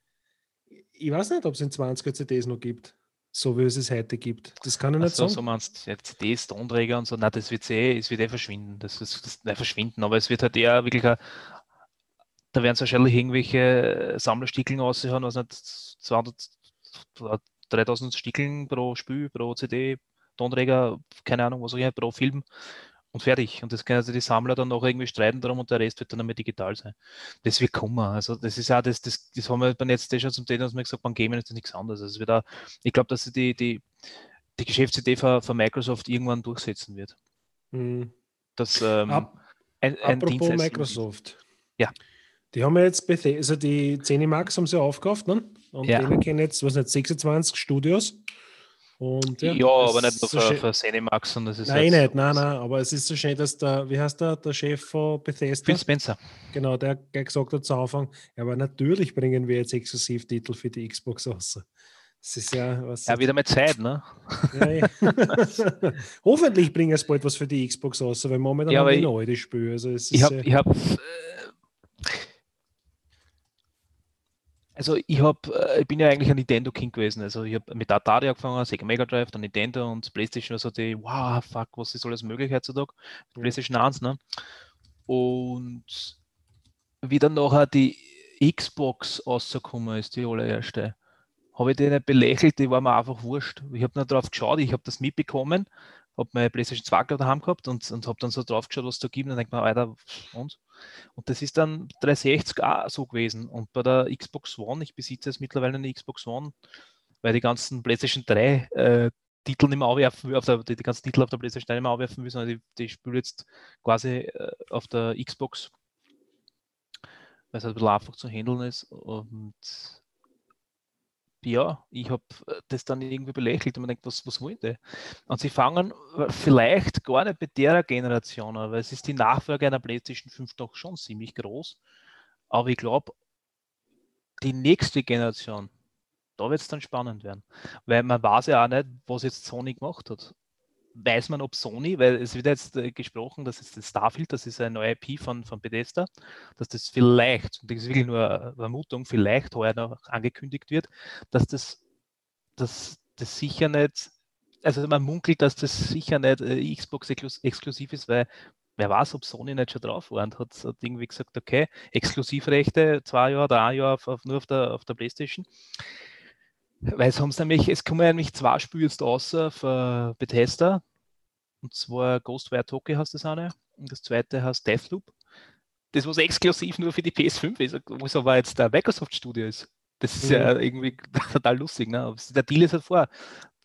Ich weiß nicht, ob es in 20er CDs noch gibt, so wie es es heute gibt. Das kann ich nicht so, sagen. So meinst du, CDs, Tonträger und so, nein, das wird eh, es wird eh verschwinden. Das ist das, nein, verschwinden, aber es wird halt eher wirklich ein, da werden es wahrscheinlich irgendwelche Sammlerstickeln aussehen, was nicht 200, 3000 Stickeln pro Spiel, pro CD, Tonträger, keine Ahnung, was auch immer, pro Film und fertig. Und das können also die Sammler dann noch irgendwie streiten darum und der Rest wird dann einmal digital sein. Das wird kommen. Also das ist ja das, das, das haben wir beim Netz schon zum Thema gesagt, beim Gamen ist das nichts anderes. Also auch, ich glaube, dass die, die, die Geschäftsidee von, von Microsoft irgendwann durchsetzen wird. Mhm. Das, ähm, Ab- ein, ein Apropos Microsoft. Ja. Die haben ja jetzt Bethesda, also die 10 Max haben sie aufgekauft, ne? Und Ja. denen kennen jetzt, was nicht, 26 Studios. Und Ja, ja, aber nicht nur so für, für Cinemax, sondern es ist Nein, nicht, nein, nein, aber es ist so schön, dass der, wie heißt der, der Chef von Bethesda, Phil Spencer. genau, der, der gesagt hat zu Anfang, ja, aber natürlich bringen wir jetzt Exklusivtitel für die Xbox raus. Das ist ja was. Ja, wieder mal Zeit, ne? Ja, ja. Hoffentlich bringen es bald was für die Xbox raus, weil momentan Ja, haben ich- neu, die Spiele. Also Ich habe, ich hab, also ich habe, äh, ich bin ja eigentlich ein Nintendo-Kind gewesen. Also ich habe mit Atari angefangen, Sega Mega Drive, dann Nintendo und PlayStation, also die, wow, fuck, was ist alles möglich heutzutage? Ja. PlayStation 1, ne? Und wie dann nachher die Xbox rausgekommen ist, die allererste, habe ich die nicht belächelt, die war mir einfach wurscht. Ich habe nicht drauf geschaut, ich habe das mitbekommen, habe meine PlayStation 2 gerade daheim gehabt und, und habe dann so drauf geschaut, was da gibt und denke mir, Alter, und? Und das ist dann 360 auch so gewesen. Und bei der Xbox One, ich besitze jetzt mittlerweile eine Xbox One, weil die ganzen PlayStation 3 äh, Titel nicht mehr aufwerfen will, auf der, die, ganzen Titel auf der PlayStation 3 nicht mehr aufwerfen will, sondern die, die spiele jetzt quasi äh, auf der Xbox, weil es halt ein bisschen einfach zu handeln ist. Und ja, ich habe das dann irgendwie belächelt und man denkt, was, was wollen die? Und sie fangen äh, vielleicht gar nicht bei der Generation an, weil es ist die Nachfolge einer PlayStation 5 doch schon ziemlich groß. Aber ich glaube, die nächste Generation, da wird es dann spannend werden. Weil man weiß ja auch nicht, was jetzt Sony gemacht hat. Weiß man, ob Sony, weil es wird jetzt äh, gesprochen, dass es das Starfield, das ist eine neue IP von, von Bethesda, dass das vielleicht, und das ist wirklich nur eine Vermutung, vielleicht heuer noch angekündigt wird, dass das, dass das sicher nicht, also man munkelt, dass das sicher nicht äh, Xbox exklus- exklusiv ist, weil wer weiß, ob Sony nicht schon drauf war und hat, hat irgendwie gesagt, okay, Exklusivrechte, zwei Jahre oder ein Jahr auf, auf, nur auf der, auf der Playstation. Weil es haben sie nämlich, es kommen nämlich zwei Spiele jetzt raus für Bethesda. Und zwar Ghostwire Tokyo heißt das eine. Und das zweite heißt Deathloop. Das, was exklusiv nur für die PS5 ist, was aber jetzt der Microsoft Studio ist. Das ist ja irgendwie total lustig. Ne? Der Deal ist halt vor,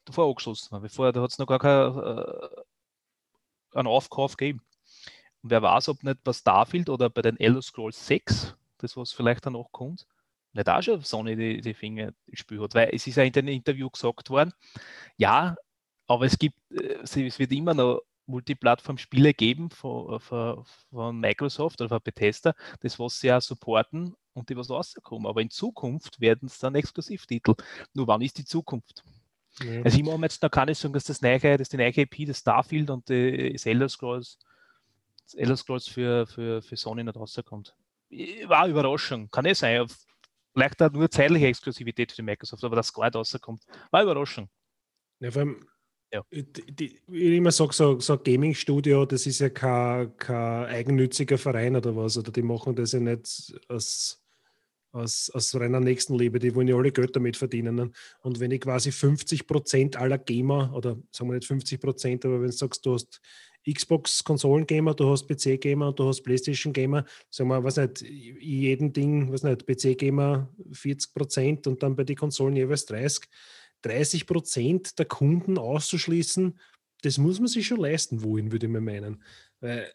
davor angeschlossen. Bevor, da hat es noch gar keinen äh, einen Aufkauf gegeben. Und wer weiß, ob nicht bei Starfield oder bei den Elder Scrolls 6, das was vielleicht danach kommt, nicht auch schon Sony die, die Finger im Spiel hat. Weil es ist ja in dem Interview gesagt worden, ja, aber es gibt, äh, es wird immer noch Multiplattform-Spiele geben von, von, von Microsoft oder von Bethesda, das was sie ja supporten und die was rauskommen. Aber in Zukunft werden es dann Exklusivtitel. Nur wann ist die Zukunft? ja. Also ich mache jetzt noch keine Sorgen, dass das neue, dass die neue IP, das Starfield und die das Elder Scrolls, das Elder Scrolls für, für, für Sony nicht rauskommt. War eine Überraschung, kann eh sein. Vielleicht auch nur zeitliche Exklusivität für die Microsoft, aber dass nicht rauskommt. War Überraschung. Ja, vor allem, Ja. die, wie ich immer sage, so, so ein Gaming-Studio, das ist ja kein, kein eigennütziger Verein oder was. Oder die machen das ja nicht aus, aus, aus reiner Nächstenliebe. Die wollen ja alle Geld damit verdienen. ne? Und wenn ich quasi 50 Prozent aller Gamer, oder sagen wir nicht 50 Prozent, aber wenn du sagst, du hast Xbox-Konsolen-Gamer, du hast PC-Gamer und du hast PlayStation-Gamer, sagen wir, was nicht, jedem Ding, was nicht, PC-Gamer 40 Prozent und dann bei den Konsolen jeweils 30. 30 Prozent der Kunden auszuschließen, das muss man sich schon leisten wollen, würde ich mir meinen. Weil,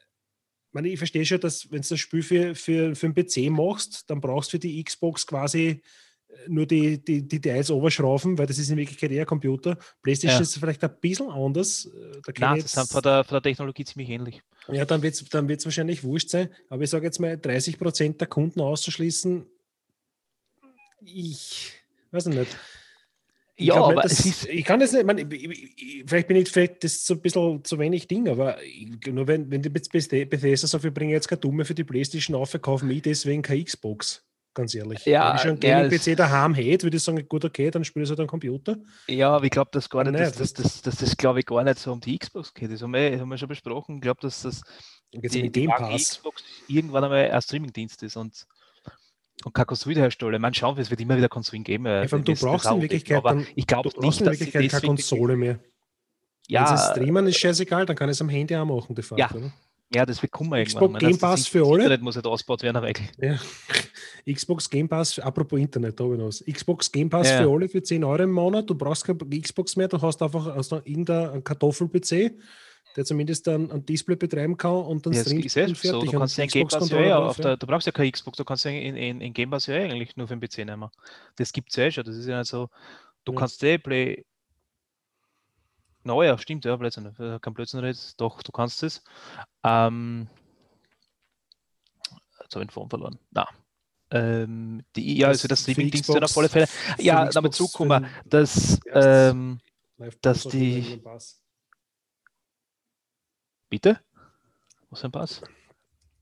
meine, ich verstehe schon, dass wenn du das Spiel für, für, für einen PC machst, dann brauchst du für die Xbox quasi nur die, die, die Details oberschrauben, weil das ist in Wirklichkeit eher ein Computer. PlayStation Ja. ist vielleicht ein bisschen anders. Äh, Da Nein, ich das sind von der, von der Technologie ziemlich ähnlich. ja, dann wird es dann wird's wahrscheinlich wurscht sein. Aber ich sage jetzt mal, 30 Prozent der Kunden auszuschließen, ich weiß nicht. Ich Ja, aber nicht, dass- ist, ich kann das nicht, ich ich- ich- ich- vielleicht bin ich vielleicht das ist so ein bisschen zu wenig Ding, aber ich, nur wenn, wenn die jetzt Bethe- Bethesda sagt, wir bringen jetzt keine Dumme für die Playstation auf, wir kaufen mich deswegen keine Xbox. Ganz ehrlich. Ja, wenn ich schon einen Gaming-PC daheim hätte, würde ich sagen, gut, okay, dann spiele ich halt am Computer. ja, aber ich glaube, dass gar nicht, dass, nicht, dass, dass, dass das glaube ich gar nicht so um die Xbox geht. Das haben wir, das haben wir schon besprochen. Ich glaube, dass das die, die. Xbox irgendwann einmal ein Streamingdienst ist und, und keine Konsolenhersteller. Man schauen, es wird immer wieder Konsolen geben. äh, Ja, allem, du das- das brauchst auch in Wirklichkeit aber dann- ich glaube Du brauchst nicht, in Wirklichkeit keine Konsole mehr. Wenn Ja, sie streamen, ist scheißegal, dann kann ich es am Handy auch machen, de facto. Ja. Ja, das wird kommen Xbox irgendwann. Game Pass für alle? Internet muss halt ausgebaut werden, aber. Ja. Xbox Game Pass, apropos Internet, da habe ich noch was. Xbox Game Pass Ja. für alle für 10 Euro im Monat. Du brauchst keine Xbox mehr, du hast einfach hast noch irgendeinen Kartoffel-PC, der zumindest dann ein Display betreiben kann und dann Ja, streamt eh und so, du kannst ja Game Pass ja, drauf, auf der, du brauchst ja keine Xbox, du kannst ja in, in, in Game Pass ja eigentlich nur für den PC nehmen. Das gibt es ja eh schon, das ist ja nicht so, du Ja. kannst eh Play. Na ja, stimmt, ja, Blödsinn, äh, kein Blödsinn redest, doch, du kannst es. Ähm, jetzt habe ich den Phone verloren. Na. Ähm, die, ja, also das Streaming-Dienst auf alle Fälle. Ja, damit zukommen, dass, ähm, dass die- bitte? Was für ein Pass?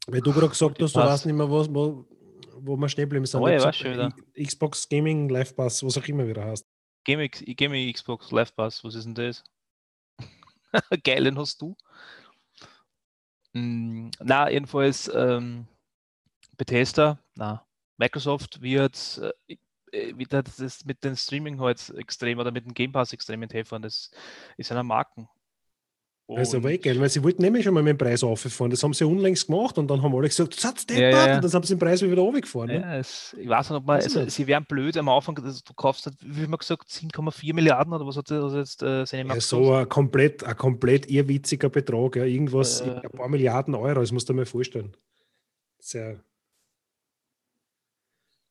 Weil du gerade gesagt hast, du weißt nicht mehr, was, wo, wo wir stehen bleiben sind. Oh, ja, weiß schon I- Xbox Gaming Live Pass, was auch immer wieder heißt. Game, X- Game Xbox Live Pass, was ist denn das? Geil, den hast du. Mm, na, jedenfalls ähm, Bethesda, na, Microsoft wird äh, äh, wieder das mit dem Streaming halt extrem oder mit dem Game Pass extrem enthelfen. Das ist einer Marken. Also aber eh Und- geil, weil sie wollten nämlich schon mal mit dem Preis auffahren. Das haben sie unlängst gemacht und dann haben alle gesagt, Satz Ja, ja, ja. und dann haben sie den Preis wieder runtergefahren. Ne? Ja, es, ich weiß nicht, ob man, also, sie wären blöd am Anfang, dass du kaufst, halt, wie viel man gesagt, 7,4 Milliarden oder was hat das jetzt äh, seine Ja, so ein komplett, ein komplett irrwitziger Betrag, ja, irgendwas, Äh. ein paar Milliarden Euro, das musst du dir mal vorstellen. Sehr,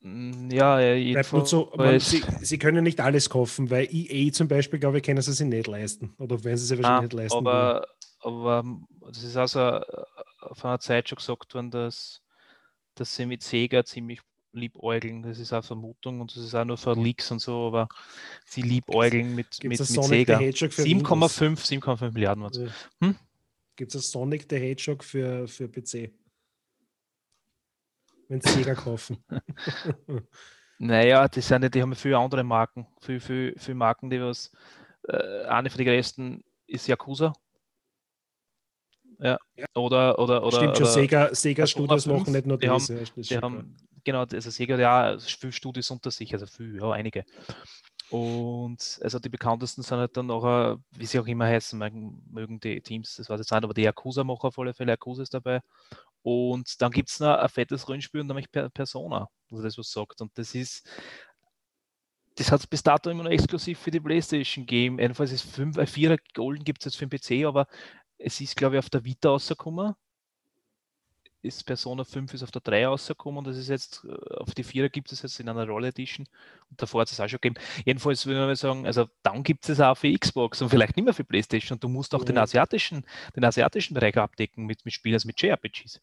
Ja, ja, jedenfalls. so, man, sie, sie können nicht alles kaufen, weil EA zum Beispiel, glaube ich, können sie sich nicht leisten. Oder werden sie sich Ah, wahrscheinlich nicht leisten. aber, aber ähm, das ist also von einer Zeit schon gesagt worden, dass, dass sie mit Sega ziemlich liebäugeln. Das ist auch Vermutung und das ist auch nur für Leaks und so, aber sie liebäugeln mit, mit, mit Sega. the Hedgehog für Windows? 7,5 7,5 Milliarden. Ja. Hm? Gibt es Sonic the Hedgehog für, für PC? Wenn sie Sega kaufen. Naja, die, sind, ja- die haben viele andere Marken. Viele, viele, viele Marken, die was. Äh, eine von den größten ist Yakuza. Ja. Ja. Oder, oder, oder. Stimmt schon, oder Sega, Sega Studios 5, machen nicht nur die das. haben- das ist Die haben, genau, also Sega, ja, viele Studios unter sich, also viel, ja, einige. Und also die bekanntesten sind halt dann äh, wie sie auch immer heißen, mögen, die Teams, das weiß ich jetzt nicht, aber die Yakuza machen auf alle Fälle, Yakuza ist dabei. Und dann gibt es noch ein fettes Rollenspiel, nämlich Per- Persona, also das was sagt. Und das ist, das hat es bis dato immer noch exklusiv für die PlayStation gegeben. Jedenfalls ist 5, äh, 4er Golden gibt es jetzt für den PC, aber es ist, glaube ich, auf der Vita rausgekommen ist Persona 5 ist auf der 3 rausgekommen und das ist jetzt äh, auf die 4er gibt es jetzt in einer Roll Edition und davor hat es auch schon gegeben. Jedenfalls würde ich mal sagen, also dann gibt es auch für Xbox und vielleicht nicht mehr für PlayStation und du musst auch den Ja. asiatischen, den asiatischen Bereich abdecken mit, mit Spielen, also mit JRPGs.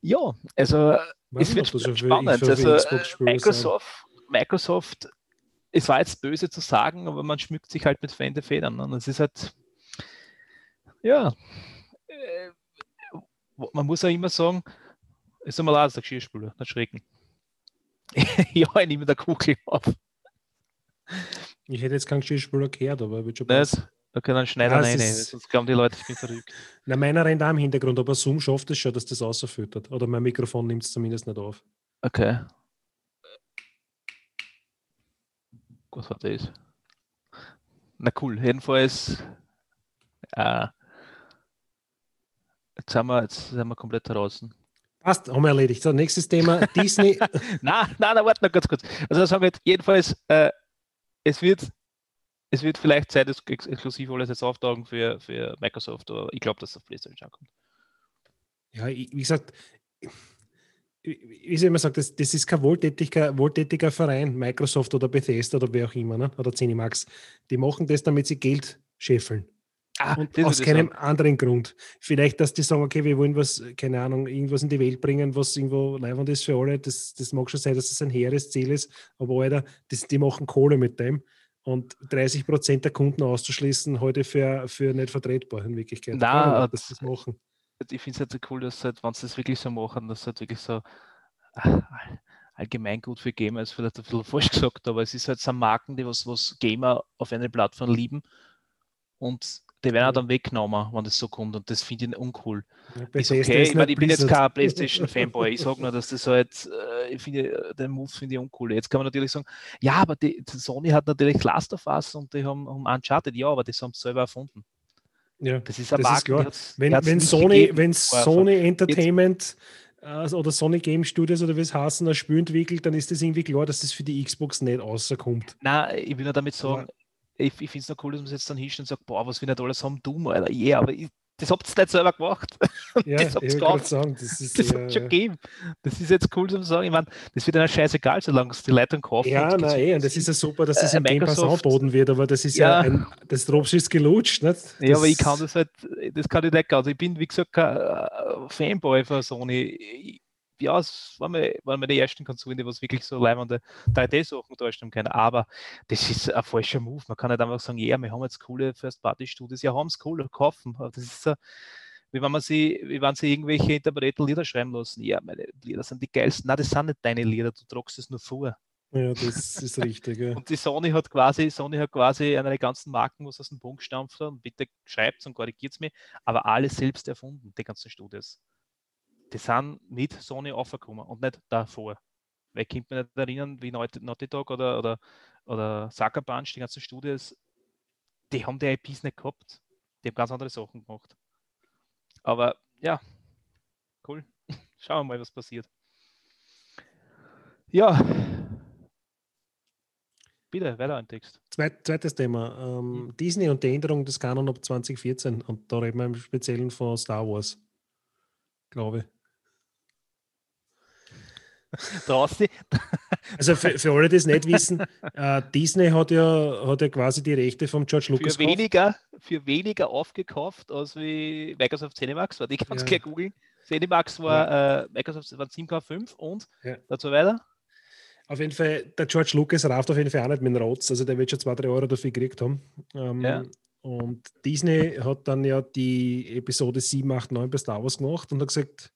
Ja, also Weiß es wird für- spannend. Also, Xbox-Spiele äh, Microsoft, Microsoft, es war jetzt böse zu sagen, aber man schmückt sich halt mit Fände Federn. Und es ist halt, ja, man muss ja immer sagen, ist einmal aus der Geschirrspüler, nicht schrecken. ja, ich nehme der Kugel auf. Ich hätte jetzt keinen Geschirrspüler gehört, aber schon passen. Nicht? Okay, dann schneiden Ja, wir es rein. ist- Sonst glauben die Leute, ich bin verrückt. Na, meiner rennt auch im Hintergrund, aber Zoom schafft es schon, dass das rausfüttert. Oder mein Mikrofon nimmt es zumindest nicht auf. Okay. Was war das? Na cool, jedenfalls. Äh, jetzt, sind wir, jetzt sind wir komplett draußen. Passt, haben wir erledigt. So, nächstes Thema. Disney. Na, na, na, warte noch ganz kurz. Also sagen wir jetzt, jedenfalls, äh, es wird, es wird vielleicht Zeit, das ex exklusiv alles jetzt auftauchen für, für Microsoft, aber ich glaube, dass es auf PlayStation ankommt. ja, ich- wie gesagt, wie ich immer sage, das, das ist kein wohltätiger, wohltätiger Verein, Microsoft oder Bethesda oder wer auch immer, ne? oder Cinemax. Die machen das, damit sie Geld scheffeln. Ah, Und das aus keinem sagen. anderen Grund. Vielleicht, dass die sagen, okay, wir wollen was, keine Ahnung, irgendwas in die Welt bringen, was irgendwo leibend ist für alle. Das, das mag schon sein, dass es ein hehres Ziel ist, aber Alter, das, die machen Kohle mit dem. Und 30 Prozent der Kunden auszuschließen, heute für, für nicht vertretbar in Wirklichkeit. Keiner wird das- das, das machen. ich finde es halt so cool, dass halt, wenn sie das wirklich so machen, dass halt wirklich so ah, allgemein gut für Gamer ist, vielleicht ein bisschen falsch gesagt, aber es ist halt so Marken, die was, was Gamer auf einer Plattform lieben und die werden auch dann weggenommen, wenn das so kommt und das finde ich uncool. Ja, Ist okay, ich, nicht ich bin jetzt kein PlayStation-Fanboy, ich sage nur, dass das halt, äh, ich finde, äh, den Move finde ich uncool. Jetzt kann man natürlich sagen, ja, aber die, die Sony hat natürlich Last of Us und die haben, haben Uncharted, ja, aber das haben sie selber erfunden. Ja. Das ist hat's- die Wenn, wenn Sony, gegeben wenn. Sony Entertainment äh, oder Sony Game Studios oder wie es heißen, ein Spiel entwickelt, dann ist das irgendwie klar, dass das für die Xbox nicht rauskommt. Nein, ich will nur damit sagen, ich, ich finde es noch cool, dass man sich jetzt dann hinstellt und sagt, boah, was wir nicht alles haben, dumm, Alter. Ja, aber ich, das habt ihr nicht selber gemacht. Ja, das habt ihr gekauft. sagen, das ist Das ja, hat schon gegeben. Das ist jetzt cool zu sagen. Ich meine, das wird einer scheißegal, solange es die Leute kaufen. Ja, gesund eh, und das ist ja super, dass das Äh, im Game Pass angeboten wird, aber das ist ja, Ja. ein, das Drops ist gelutscht, nicht? Ja, aber ich Das- kann das halt, das kann ich nicht ganz. Ich bin, wie gesagt, kein äh, Fanboy von Sony. Ja, es waren mir, waren mir die ersten Konsolen, die was wirklich so leibende 3D-Sachen darstellen können. Aber das ist ein falscher Move. Man kann nicht einfach sagen, ja, wir haben jetzt coole First-Party-Studios. Ja, haben es cool, kaufen. Aber das ist so, wie wenn man sie, wie wenn sie irgendwelche Interpreten Lieder schreiben lassen. Ja, meine Lieder sind die geilsten. Nein, das sind nicht deine Lieder, du tragst es nur vor. Ja, das ist richtig. Ja. Und die Sony hat quasi, Sony hat quasi eine der ganzen Marken, was aus dem Punkt stampft und bitte schreibt und korrigiert es mir, aber alle selbst erfunden, die ganzen Studios. Die sind mit Sony aufgekommen und nicht davor. Weil ich kann mich nicht erinnern, wie Naughty Naughty Dog oder, oder, oder Sucker Punch, die ganzen Studios, die haben die IPs nicht gehabt. Die haben ganz andere Sachen gemacht. Aber ja, cool. Schauen wir mal, was passiert. Ja. Bitte, weiter ein Text. Zweit, zweites Thema. Ähm, Hm. Disney und die Änderung des Kanon ab 2014. Und da reden wir im Speziellen von Star Wars. Glaube ich. Draußen, Also für, für alle, die es nicht wissen, äh, Disney hat ja, hat ja quasi die Rechte von George Lucas für weniger, für weniger aufgekauft als wie Microsoft Cinemax, warte, ich kann es Ja. gleich googeln. Cinemax war äh, Microsoft waren 7,5 und Ja. dazu weiter. Auf jeden Fall, der George Lucas rauft auf jeden Fall auch nicht mit dem Rotz. Also der wird schon zwei, drei Euro dafür gekriegt haben. Ähm, Ja. Und Disney hat dann ja die Episode 7, 8, 9 bei Star Wars gemacht und hat gesagt,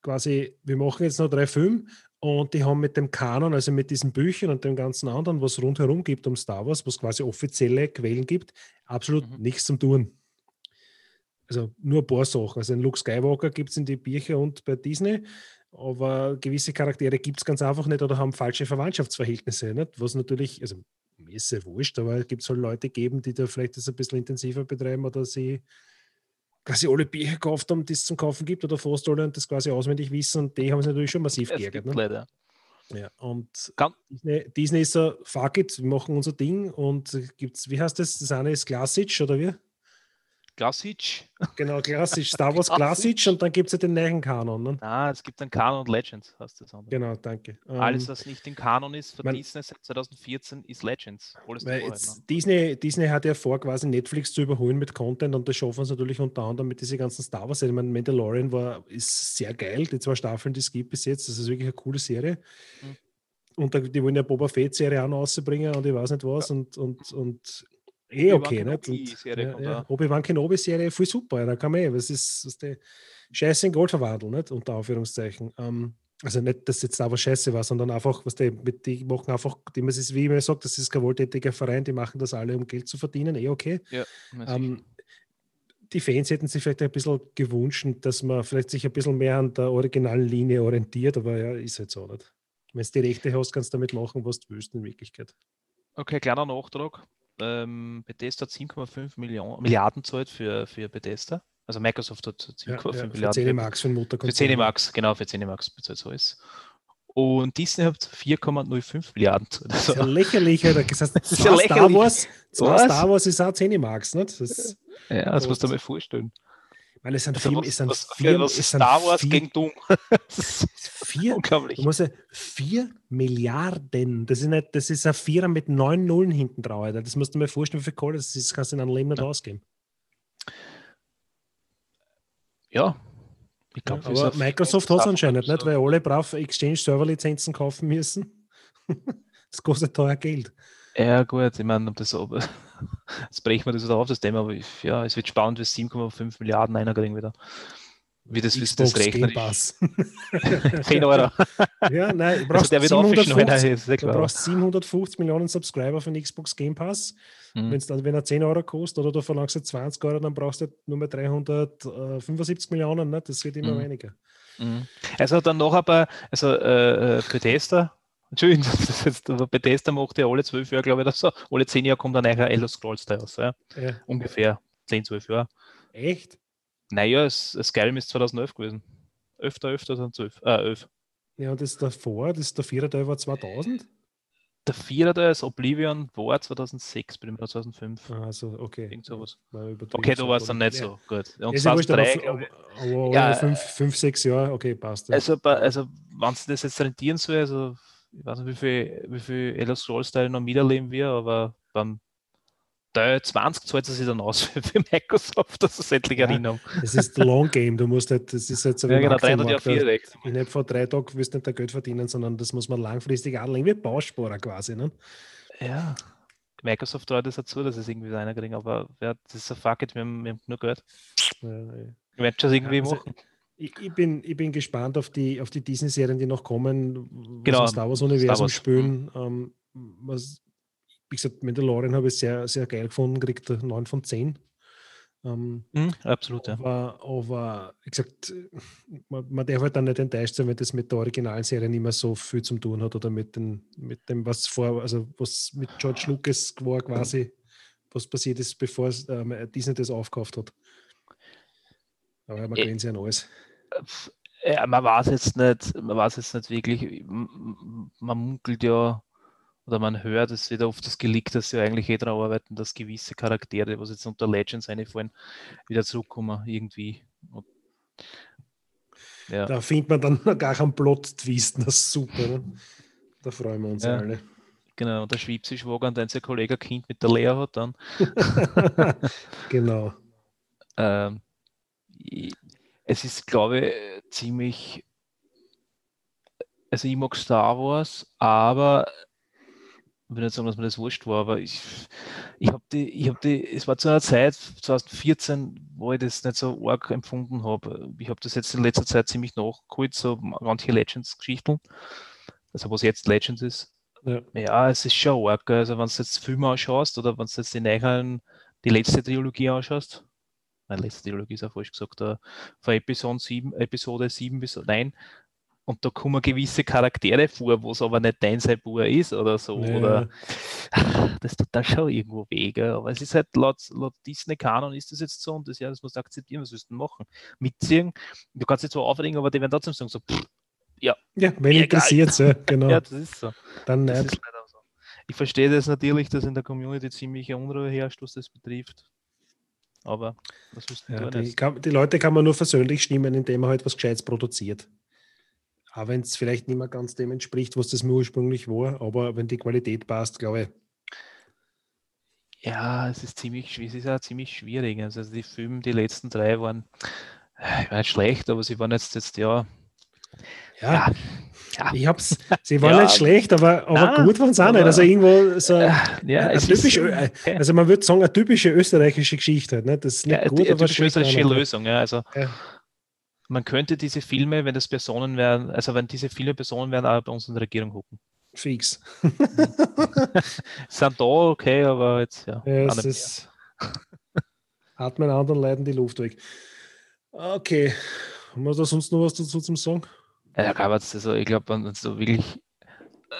quasi, wir machen jetzt noch drei Filme und die haben mit dem Kanon, also mit diesen Büchern und dem ganzen anderen, was rundherum gibt um Star Wars, was quasi offizielle Quellen gibt, absolut Mhm. nichts zum tun. Also nur ein paar Sachen. Also einen Luke Skywalker gibt es in die Bücher und bei Disney, aber gewisse Charaktere gibt es ganz einfach nicht oder haben falsche Verwandtschaftsverhältnisse. Nicht? Was natürlich, also mir ist sehr wurscht, aber gibt es halt Leute geben, die da vielleicht das ein bisschen intensiver betreiben oder sie quasi alle Bücher gekauft haben, die es zum Kaufen gibt oder fast alle und das quasi auswendig wissen und die haben es natürlich schon massiv Es geärgert. Ne? leider. Ja, und Kann- Disney, Disney ist so, fuck it, wir machen unser Ding und gibt's, wie heißt das? Das eine ist Classic oder wie? Classic. Genau, Classic, Star Wars. Classic und dann gibt es ja den neuen Kanon. Ne? Ah, es gibt einen Kanon und Legends, heißt das andere. Genau, danke. Alles, Ähm, was nicht im Kanon ist für man- Disney seit 2014, ist Legends. Jetzt ne? Disney, Disney hat ja vor, quasi Netflix zu überholen mit Content und das schaffen sie natürlich unter anderem mit diesen ganzen Star Wars. Ich meine, Mandalorian war, ist sehr geil, die zwei Staffeln, die es gibt bis jetzt, das ist wirklich eine coole Serie. Mhm. Und da, die wollen ja Boba Fett-Serie auch noch rausbringen und ich weiß nicht was und, und, und eh okay. Und, kommt ja, ja. Obi-Wan Kenobi-Serie, voll super, da kann man eh, was ist, was die Scheiße in Gold verwandeln, nicht? unter Anführungszeichen. Ähm, also nicht, dass jetzt da was Scheiße war, sondern einfach, was die, die machen einfach, die, es ist, wie man sagt, das ist kein wohltätiger Verein, die machen das alle, um Geld zu verdienen, eh okay. Ja. Ähm, die Fans hätten sich vielleicht ein bisschen gewünscht, dass man vielleicht sich ein bisschen mehr an der originalen Linie orientiert, aber ja, ist halt so nicht. Wenn du die Rechte hast, kannst du damit machen, was du willst in Wirklichkeit. Okay, kleiner Nachtrag. Ähm, Bethesda hat 7,5 Millionen- Milliarden zahlt für, für Bethesda. Also Microsoft hat 7,5 Ja, ja, Milliarden. 10 für- Max für den Für Mutterkonzern. Cinemax, genau, für Cinemax bezahlt so ist. Und Disney hat 4,05 Milliarden. zahlt. Das ist ja Also, lächerlich, Alter. Das heißt, Das ist ja Star lächerlich. Wars, zwei Was? Star Wars ist auch 10 Max, nicht? Das, ja, das musst du dir mal vorstellen. Ich meine, es sind Also was, es sind was, vier, was es sind Star Wars vier, gegen Doom. Vier, unglaublich. du musst ja, vier Milliarden, das ist nicht, das ist ein Vierer mit neun Nullen hinten drauf, Alter. Das musst du mir vorstellen, wie viel Kohle das ist, das kannst du in einem Leben nicht ausgeben. Ja. Ich Ja, glaub, für aber so- Microsoft hat es anscheinend nicht, weil alle brav Exchange-Server-Lizenzen kaufen müssen. das kostet teuer Geld. Ja, gut, ich meine, das. Jetzt brechen wir das wieder auf, das Thema, aber ich, ja, es wird spannend, wie 7,5 Milliarden einer kriegen wieder. Wie das, wie sie das Xbox rechnen. Game Pass. 10 Euro. ja, nein, du Also brauchst, aufgeschnitten, 750, ist ja du brauchst 750 Millionen Subscriber für den Xbox Game Pass. Mhm. Wenn's dann, wenn er 10 Euro kostet oder du verlangst jetzt 20 Euro, dann brauchst du nur mehr 375 Millionen. Ne? Das wird immer Mhm. weniger. Mhm. Also dann noch ein paar, also äh, äh, Bethesda, Entschuldigung, das ist jetzt, aber Bethesda macht ja alle zwölf Jahre, glaube ich, oder so. Alle zehn Jahre kommt ein neuer Elder Scrolls Teil raus, ja? Ja. ungefähr 10, 12 Jahre. Echt? Naja, es, es Skyrim ist 2011 gewesen. 11. 11. 2012, äh, 11. Ja, und das davor, das der vierte Teil war 2000? der Vierer da ist Oblivion war 2006, bin ich mir 2005. Also, okay. Irgend sowas. Okay, du warst so, dann nicht ja. so gut. Und Ist ja aber, 2003, aber, aber Ja, fünf, fünf, sechs Jahre, okay, passt. Ja. Also, also wenn es das jetzt rentieren soll, also ich weiß nicht, wie viel, wie viel Elder Scrolls Teile noch miterleben wir, aber beim Teil 20 zahlt es sich dann aus für, Microsoft, dass es endlich Ja. erinnern. Es ist Long Game, du musst halt, das ist halt so wie Ja, genau, Aktienmarkt, 300 Jahre 4 weg. Innerhalb von drei Tagen wirst du nicht der Geld verdienen, sondern das muss man langfristig anlegen, wie Bausparer quasi. Ne? Ja. Microsoft traut das dazu, dass es irgendwie einer kriegen, aber ja, das ist ein Fuck it, wir haben, wir haben genug Geld. Ja, ja. Ich werde schon irgendwie also- machen. Ich, ich, bin, ich bin gespannt auf die, auf die Disney-Serien, die noch kommen, was Genau, im Star Wars-Universum Wars. spielen. Ähm, was, wie gesagt, Mandalorian habe ich sehr, sehr geil gefunden, kriegt er 9 von 10. Ähm, Mhm, absolut, ja. aber, aber wie gesagt, man, man darf halt dann nicht enttäuscht sein, wenn das mit der originalen Serie nicht mehr so viel zu tun hat oder mit, den, mit dem, was vor, also was mit George Lucas war quasi, was passiert ist, bevor ähm, Disney das aufgekauft hat. Aber man Äh, kennt ja an alles. Ja, man weiß jetzt nicht, man weiß jetzt nicht wirklich, man munkelt ja oder man hört, es wird oft das geleakt, dass sie eigentlich eh daran arbeiten, dass gewisse Charaktere, was jetzt unter Legends einfallen, wieder zurückkommen irgendwie. Und, ja, Da findet man dann noch gar einen Plot-Twist, das ist super. Ne? Da freuen wir uns Ja. alle. genau. Und der Schwipsi-Schwager, dann sein Kollege ein Kind mit der Lea hat dann. genau. Ähm, es ist, glaube ich, ziemlich. Also, ich mag Star Wars, aber ich will nicht sagen, dass mir das wurscht war, aber ich, ich habe die, ich habe die, es war zu einer Zeit, 2014, wo ich das nicht so arg empfunden habe. Ich habe das jetzt in letzter Zeit ziemlich nachgeholt, so manche Legends-Geschichten, also was jetzt Legends ist. Ja. Ja, es ist schon arg. Also, wenn du jetzt Filme anschaust oder wenn du jetzt die neuen, die letzte Trilogie anschaust, nein, letzte Trilogie ist ja falsch gesagt, äh, von Episode 7, Episode 7 bis 9, und da kommen gewisse Charaktere vor, wo es aber nicht dein sein ist oder so. Ja. Oder das tut da schon irgendwo weh, gell. aber es ist halt laut, laut Disney-Kanon ist das jetzt so und das, ja, das musst du akzeptieren, was willst du machen? Mitziehen, du kannst dich zwar aufregen, aber die werden trotzdem sagen, so, pff, Ja, wenn Egal. interessiert, ja, genau. ja, das ist so. dann Das nicht. so. Ich verstehe das natürlich, dass in der Community ziemliche Unruhe herrscht, was das betrifft. Aber was willst du Ja, die, kann, die Leute kann man nur versöhnlich stimmen, indem man halt was Gescheites produziert. Auch wenn es vielleicht nicht mehr ganz dem entspricht, was das mir ursprünglich war, aber wenn die Qualität passt, glaube ich. Ja, es ist ziemlich, es ist auch ziemlich schwierig. Also die Filme, die letzten drei waren, äh, ich war nicht schlecht, aber sie waren jetzt, jetzt ja, Ja, ja, ja, ich hab's. Sie waren Ja, nicht schlecht, aber, aber Nein, gut waren sie auch nicht. Also irgendwo so ja, ein es typisch, ist, okay. also man würde sagen, eine typische österreichische Geschichte halt. Ne? Das ist nicht ja, gut, die, aber auch österreichische. Lösung, ja, also man könnte diese Filme, wenn das Personen wären, also wenn diese Filme Personen wären, auch bei uns in der Regierung gucken. Fix. Sind da okay, aber jetzt, ja. Ja, ist, atmen anderen Leuten die Luft weg. Okay. Haben wir da sonst noch was dazu zum Sagen? Ja, da kann man jetzt, also ich glaube, wenn es so wirklich, äh,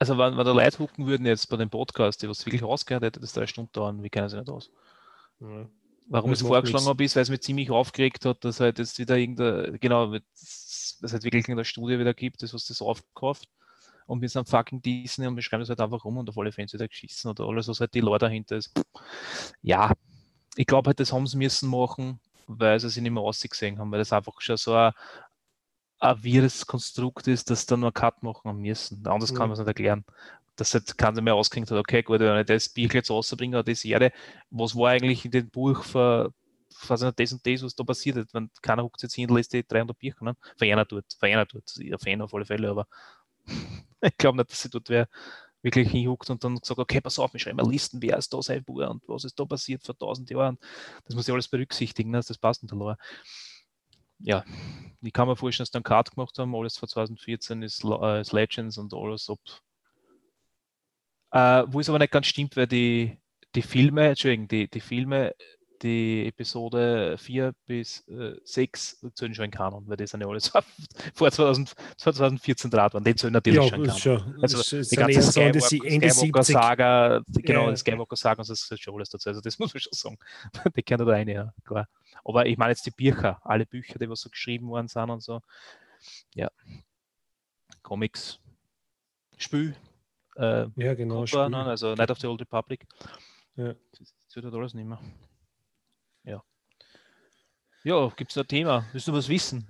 also wenn, wenn da Leute hucken würden jetzt bei dem Podcast, die was wirklich ausgehört hätte, das drei Stunden dauern, wie kennen sie nicht aus? Ja. Warum ich es vorgeschlagen habe, ist, weil es mich ziemlich aufgeregt hat, dass halt jetzt wieder irgendein, genau, dass es halt wirklich in der Studie wieder gibt, das was das aufkauft. Und wir sind fucking Disney und wir schreiben das halt einfach rum und auf alle Fans wieder geschissen oder alles, was halt die Leute dahinter ist. Ja, ich glaube halt, das haben sie müssen machen, weil sie sich nicht mehr ausgesehen haben, weil das einfach schon so ein, ein wirres Konstrukt ist, dass da nur Cut machen haben müssen. Anders kann Ja. man es nicht erklären. Dass halt keiner mehr ausgekriegt hat, okay, gut, wenn ich das Bier jetzt rausbringe oder die Serie, was war eigentlich in dem Buch für, nicht, das und das, was da passiert ist, wenn keiner huckt sich hin lässt die 300 Bücher, ne? Für einer tut, für einer tut, ein Fan auf alle Fälle, aber ich glaube nicht, dass sie dort wer wirklich hinhuckt und dann sagt, okay, pass auf, wir schreiben mal Listen, wer ist da sein Buch und was ist da passiert vor tausend Jahren. Das muss ich alles berücksichtigen, ne? das passt nicht allein. Ja, ich kann mir vorstellen, dass einen Card gemacht haben, alles vor 2014 ist, äh, ist Legends und alles ob. Äh, wo es aber nicht ganz stimmt, weil die, die Filme, Entschuldigung, die, die Filme, die Episode 4 bis äh, 6 zählen schon in Kanon, weil die sind ja alles vor 2000, 2014 draht waren. Die zählen natürlich schon in Kanon. schon. Also das ist die ganze so Skywalker, Ende 70. Skywalker-Saga, die- genau, Ja, die Skywalker-Saga und das ist schon alles dazu. Also das muss man schon sagen. Die kennen da rein, ja, klar. Aber ich meine jetzt die Bücher, alle Bücher, die was so geschrieben worden sind und so. Ja. Comics, Spiel, Äh, Ja, genau. Spiel. ne? also Night of the Old Republic. Ja. Das, das wird halt alles nicht mehr. Ja. Ja, gibt es da ein Thema? Willst du was wissen?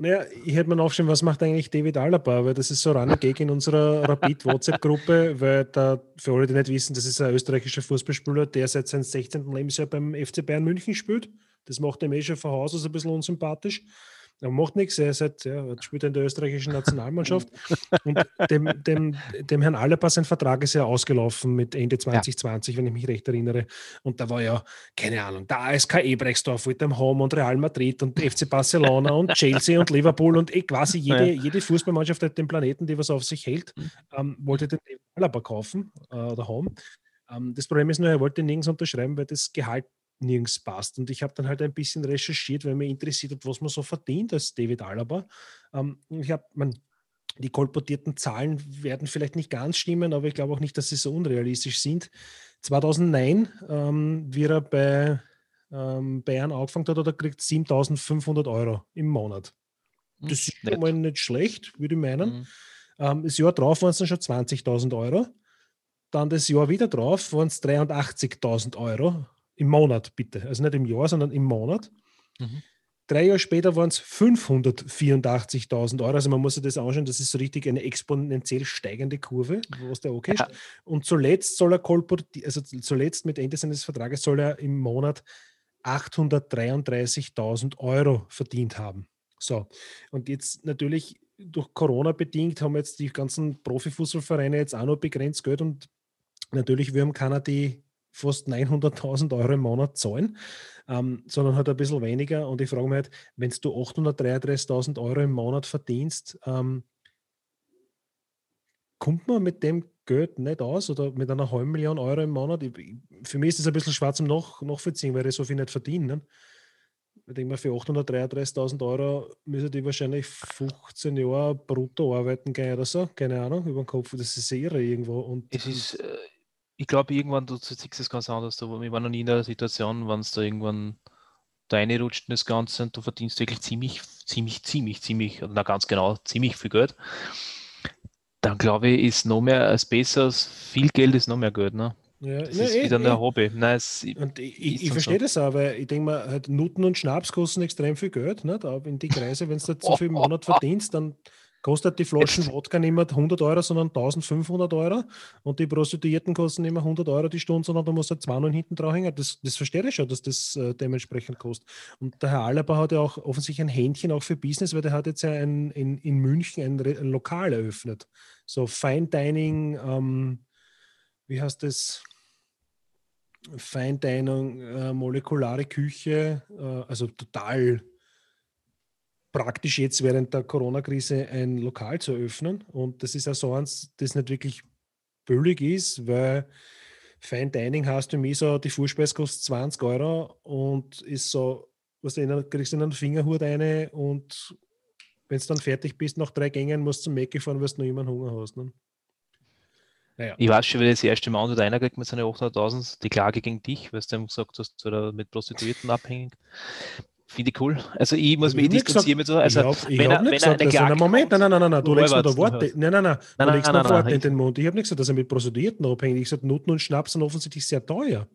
Naja, ich hätte mir noch aufgeschrieben, was macht eigentlich David Alaba, weil das ist so Running Gag in unserer Rapid-WhatsApp-Gruppe, weil da, für alle, die nicht wissen, das ist ein österreichischer Fußballspieler, der seit seinem 16. Lebensjahr beim FC Bayern München spielt. Das macht ihm eh schon von Haus aus ein bisschen unsympathisch. Er macht nichts, er ist halt, ja, spielt in der österreichischen Nationalmannschaft. Und dem, dem, dem Herrn Alaba sein Vertrag ist ja ausgelaufen mit Ende 2020, wenn ich mich recht erinnere. Und da war ja, keine Ahnung, der ASK Ebrechtsdorf mit dem Home und Real Madrid und FC Barcelona und Chelsea und Liverpool und eh quasi jede, Ja. jede Fußballmannschaft auf dem Planeten, die was auf sich hält, ähm, wollte den Alaba kaufen äh, oder Home. Ähm, das Problem ist nur, er wollte nirgends unterschreiben, weil das Gehalt nirgends passt. Und ich habe dann halt ein bisschen recherchiert, weil mich interessiert hat, was man so verdient als David Alaba. Ähm, ich habe, man, die kolportierten Zahlen werden vielleicht nicht ganz stimmen, aber ich glaube auch nicht, dass sie so unrealistisch sind. 2009, ähm, wie er bei ähm, Bayern angefangen hat, hat er kriegt 7500 Euro im Monat. Hm, Das ist nett. schon mal nicht schlecht, würde ich meinen. Mhm. Ähm, das Jahr drauf waren es dann schon 20.000 Euro. Dann das Jahr wieder drauf waren es 83.000 Euro im Monat, bitte. Also nicht im Jahr, sondern im Monat. Mhm. Drei Jahre später waren es 584.000 Euro. Also man muss sich das anschauen, das ist so richtig eine exponentiell steigende Kurve, was der angeht. Ja. Und zuletzt soll er kolportieren, also zuletzt mit Ende seines Vertrages soll er im Monat 833.000 Euro verdient haben. So, und jetzt natürlich durch Corona bedingt haben jetzt die ganzen Profifußballvereine jetzt auch noch begrenzt Geld und natürlich wir haben keiner die fast 900.000 Euro im Monat zahlen, ähm, sondern halt ein bisschen weniger. Und ich frage mich halt, wenn du 833.000 Euro im Monat verdienst, ähm, kommt man mit dem Geld nicht aus oder mit einer halben Million Euro im Monat? Ich, für mich ist das ein bisschen schwarz zum Nach Nachvollziehen, weil ich so viel nicht verdiene. Ne? Ich denke mal, für 833.000 Euro müssen die wahrscheinlich 15 Jahre brutto arbeiten gehen oder so. Keine Ahnung, über den Kopf. Das ist irre irgendwo. Und, Es ist, äh, ich glaube, irgendwann, du siehst es ganz anders. Du, ich war noch nie in der Situation, wenn es da irgendwann da reinrutscht in das Ganze und du verdienst wirklich ziemlich, ziemlich, ziemlich, ziemlich, na ganz genau, ziemlich viel Geld. Dann glaube ich, ist noch mehr als besser, als viel Geld ist noch mehr Geld. Ne? ja, Das ja, ist eh, wieder eh. ein Hobby. Nein, es, Und ich, ich, ich verstehe so. das auch, weil ich denke mal, halt Nutten und Schnaps kosten extrem viel Geld. Nicht? Aber in die Kreise, wenn du so viel im Monat verdienst, dann kostet die Flaschen Jetzt- Wodka nicht mehr 100 Euro, sondern 1500 Euro. Und die Prostituierten kosten nicht mehr 100 Euro die Stunde, sondern du musst halt 200 hinten drauf hängen. Das, das verstehe ich schon, dass das äh, dementsprechend kostet. Und der Herr Alaba hat ja auch offensichtlich ein Händchen auch für Business, weil der hat jetzt ja ein, in, in München ein, Re- ein Lokal eröffnet. So Fine Dining, ähm, wie heißt das? Fine Dining, äh, molekulare Küche, äh, also total praktisch jetzt während der Corona-Krise ein Lokal zu eröffnen. Und das ist auch so eins, das nicht wirklich billig ist, weil Fine Dining heißt für mich so, die Vorspeise kostet 20 Euro und ist so, was du in kriegst in einen Fingerhut eine und wenn du dann fertig bist, nach drei Gängen musst du zum Mäcki fahren, weil du noch immer Hunger hast. Ne? Naja. ich weiß schon, wie das erste Mal unter einer kriegt mit seinen 800.000 die Klage gegen dich, weil du ihm gesagt hast, du da mit Prostituierten abhängig. Finde ich cool. Also ich muss Ich mich distanzieren mit so. Also, ich habe wenn er, wenn er gesagt, er, Moment, nein, nein, nein, nein, nein, du legst mir da Worte, nein, nein, nein, du legst mir Worte in den Mund. Ich habe nicht gesagt, dass er mit Prostituierten abhängig ist. Ich habe gesagt, Nutten und Schnaps sind offensichtlich sehr teuer.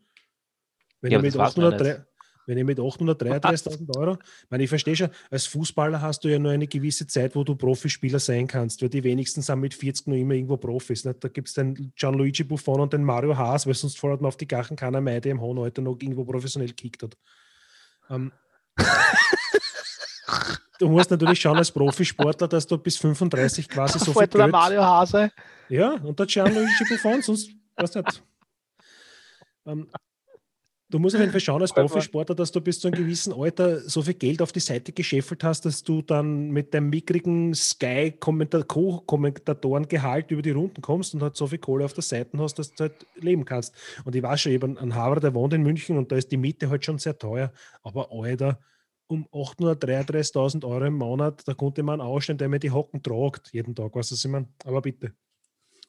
Wenn Ja, aber mit das weiß man ja 803 wenn ich mit 833.000 Euro, ich meine, ich verstehe schon, als Fußballer hast du ja nur eine gewisse Zeit, wo du Profispieler sein kannst, weil die wenigsten sind mit 40 noch immer irgendwo Profis. Nicht? Da gibt es den Gianluigi Buffon und den Mario Haas, weil sonst fordert man auf die Gachen keiner mehr, der im Hohen Alter noch irgendwo professionell gekickt hat. Ähm, du musst natürlich schauen als Profisportler, dass du bis 35 quasi so viel Fällt der Geld... Mario Hase. Ja, und der Gianluigi Buffon, sonst weiß nicht. Ähm, du musst auf jeden Fall schauen als Profisportler, dass du bis zu einem gewissen Alter so viel Geld auf die Seite gescheffelt hast, dass du dann mit deinem mickrigen Sky-Co-Kommentatoren-Gehalt über die Runden kommst und halt so viel Kohle auf der Seite hast, dass du halt leben kannst. Und ich weiß schon, eben ein Haber, der wohnt in München und da ist die Miete halt schon sehr teuer. Aber Alter, um 833.000 Euro im Monat, da konnte man ausstellen, der mir die Hocken tragt jeden Tag, was ich meine. Aber bitte.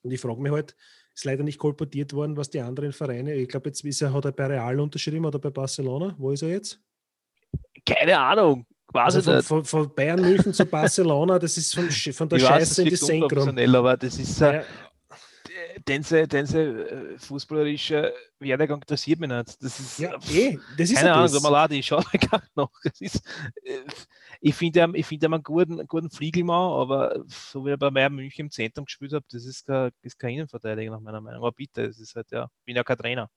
Und ich frage mich halt, ist leider nicht kolportiert worden, was die anderen Vereine, ich glaube, jetzt ist er, hat er bei Real unterschrieben oder bei Barcelona. Wo ist er jetzt? Keine Ahnung. Quasi Also von, von, von Bayern München zu Barcelona, das ist von, von der Ich weiß, Scheiße das in die unprofessionell, aber das ist, Ja, Dense, Dense äh, fußballerische Werdegang interessiert mich nicht. Das ist, ja, eh, das ist keine ja Ahnung, das. tut mir leid, ich schaue mir gar nicht noch. Es ist, äh, ich finde ich find einen guten, guten Fliegelmann, aber so wie er bei Bayern München im Zentrum gespielt hat, das ist kein, ist kein Innenverteidiger nach meiner Meinung. Aber bitte, es ist halt ja, ich bin ja kein Trainer.